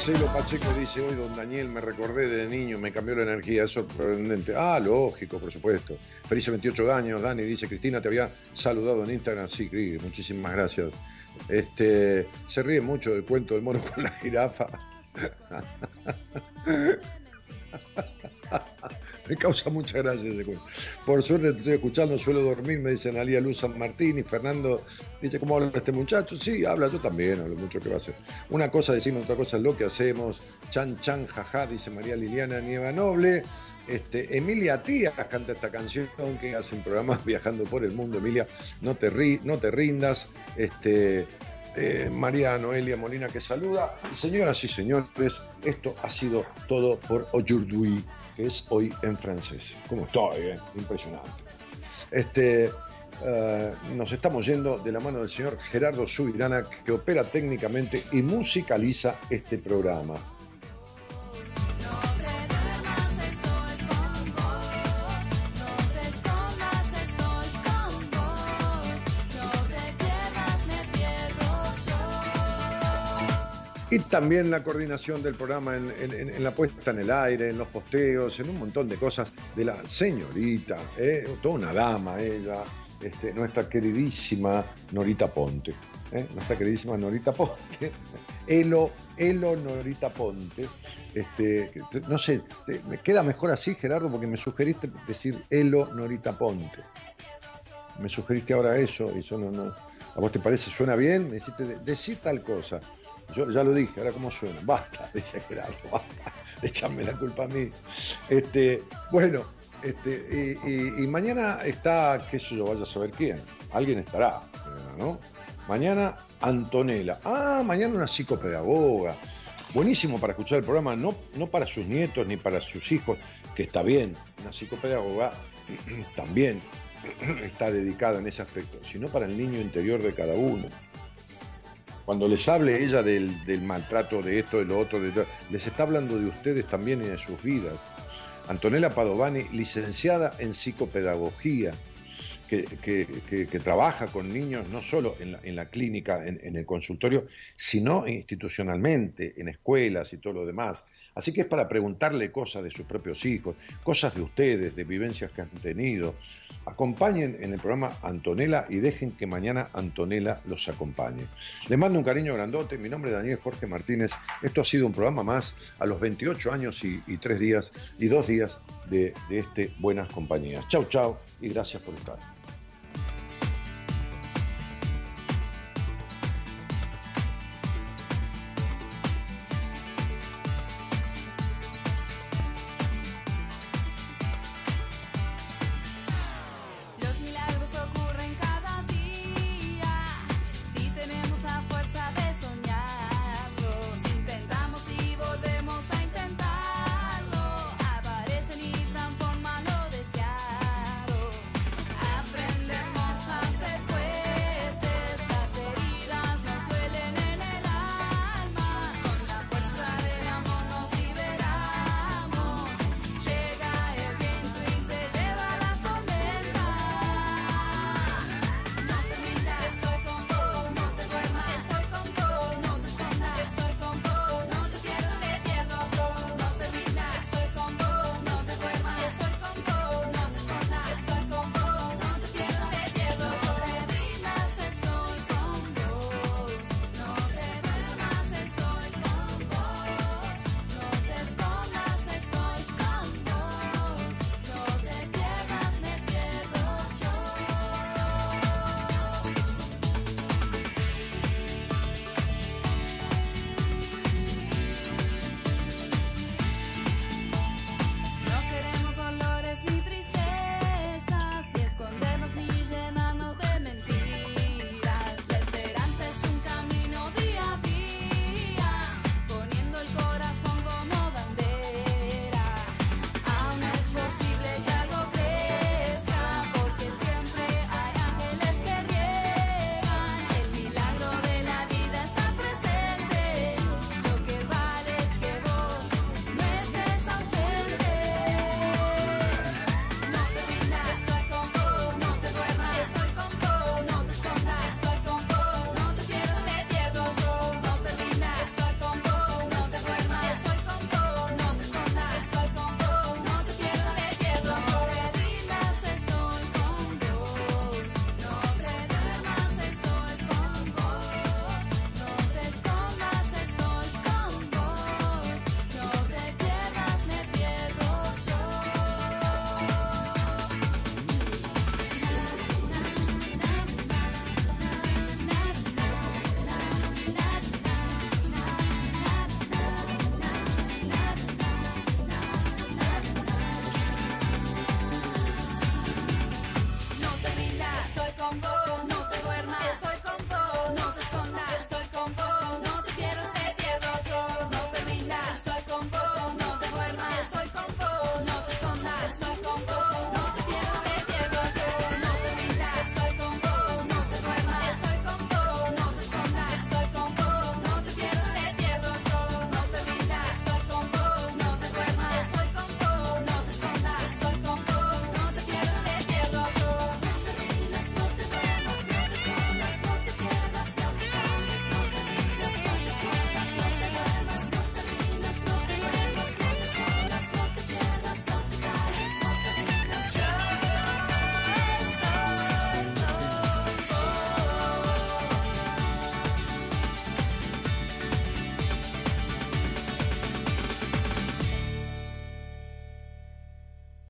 Marcelo Pacheco dice hoy, don Daniel, me recordé de niño, me cambió la energía, es sorprendente. Ah, lógico, por supuesto. Feliz 28 años, Dani, dice Cristina, te había saludado en Instagram. Sí, Cris, muchísimas gracias. Este, se ríe mucho del cuento del mono con la jirafa. causa mucha gracia ese cuento. Por suerte te estoy escuchando, suelo dormir, me dicen Alía Luz San Martín y Fernando dice, ¿cómo habla este muchacho? Sí, habla, yo también, hablo mucho que va a hacer. Una cosa decimos, otra cosa es lo que hacemos. Chan, chan, jaja, dice María Liliana Nieva Noble. Este, Emilia Tías canta esta canción que hacen programas viajando por el mundo. Emilia, no te, ri, no te rindas. Este, eh, María Noelia Molina que saluda. señoras y señores, esto ha sido todo por Aujourd'hui es hoy en francés. ¿Cómo estoy? Eh? Impresionante. Este, eh, nos estamos yendo de la mano del señor Gerardo Subirana, que opera técnicamente y musicaliza este programa. Y también la coordinación del programa en, la puesta en el aire, en los posteos, en un montón de cosas de la señorita, ¿eh? toda una dama ella, este, nuestra queridísima Norita Ponte. ¿eh? Nuestra queridísima Norita Ponte. Elo, Elo Norita Ponte. Este, no sé, me queda mejor así, Gerardo, porque me sugeriste decir Elo Norita Ponte. Me sugeriste ahora eso, y eso no, no. ¿A vos te parece? ¿Suena bien? Me dijiste, decir tal cosa. Yo ya lo dije, ahora cómo suena. Basta, dice Gerardo, basta. Échame la culpa a mí. Este, bueno, este, y, mañana está, qué sé yo, vaya a saber quién. Alguien estará, ¿no? Mañana Antonella. Ah, mañana una psicopedagoga. buenísimo para escuchar el programa, no, no para sus nietos ni para sus hijos, que está bien, una psicopedagoga también está dedicada en ese aspecto, sino para el niño interior de cada uno. Cuando les hable ella del, maltrato de esto, de lo otro, de, les está hablando de ustedes también y de sus vidas. Antonella Padovani, licenciada en psicopedagogía, que, trabaja con niños no solo en la, clínica, en, el consultorio, sino institucionalmente, en escuelas y todo lo demás. Así que es para preguntarle cosas de sus propios hijos, cosas de ustedes, de vivencias que han tenido. Acompañen en el programa Antonella y dejen que mañana Antonella los acompañe. Les mando un cariño grandote. Mi nombre es Daniel Jorge Martínez. Esto ha sido un programa más a los 28 años y, tres días y dos días de, de este Buenas Compañías. Chau, chau y gracias por estar.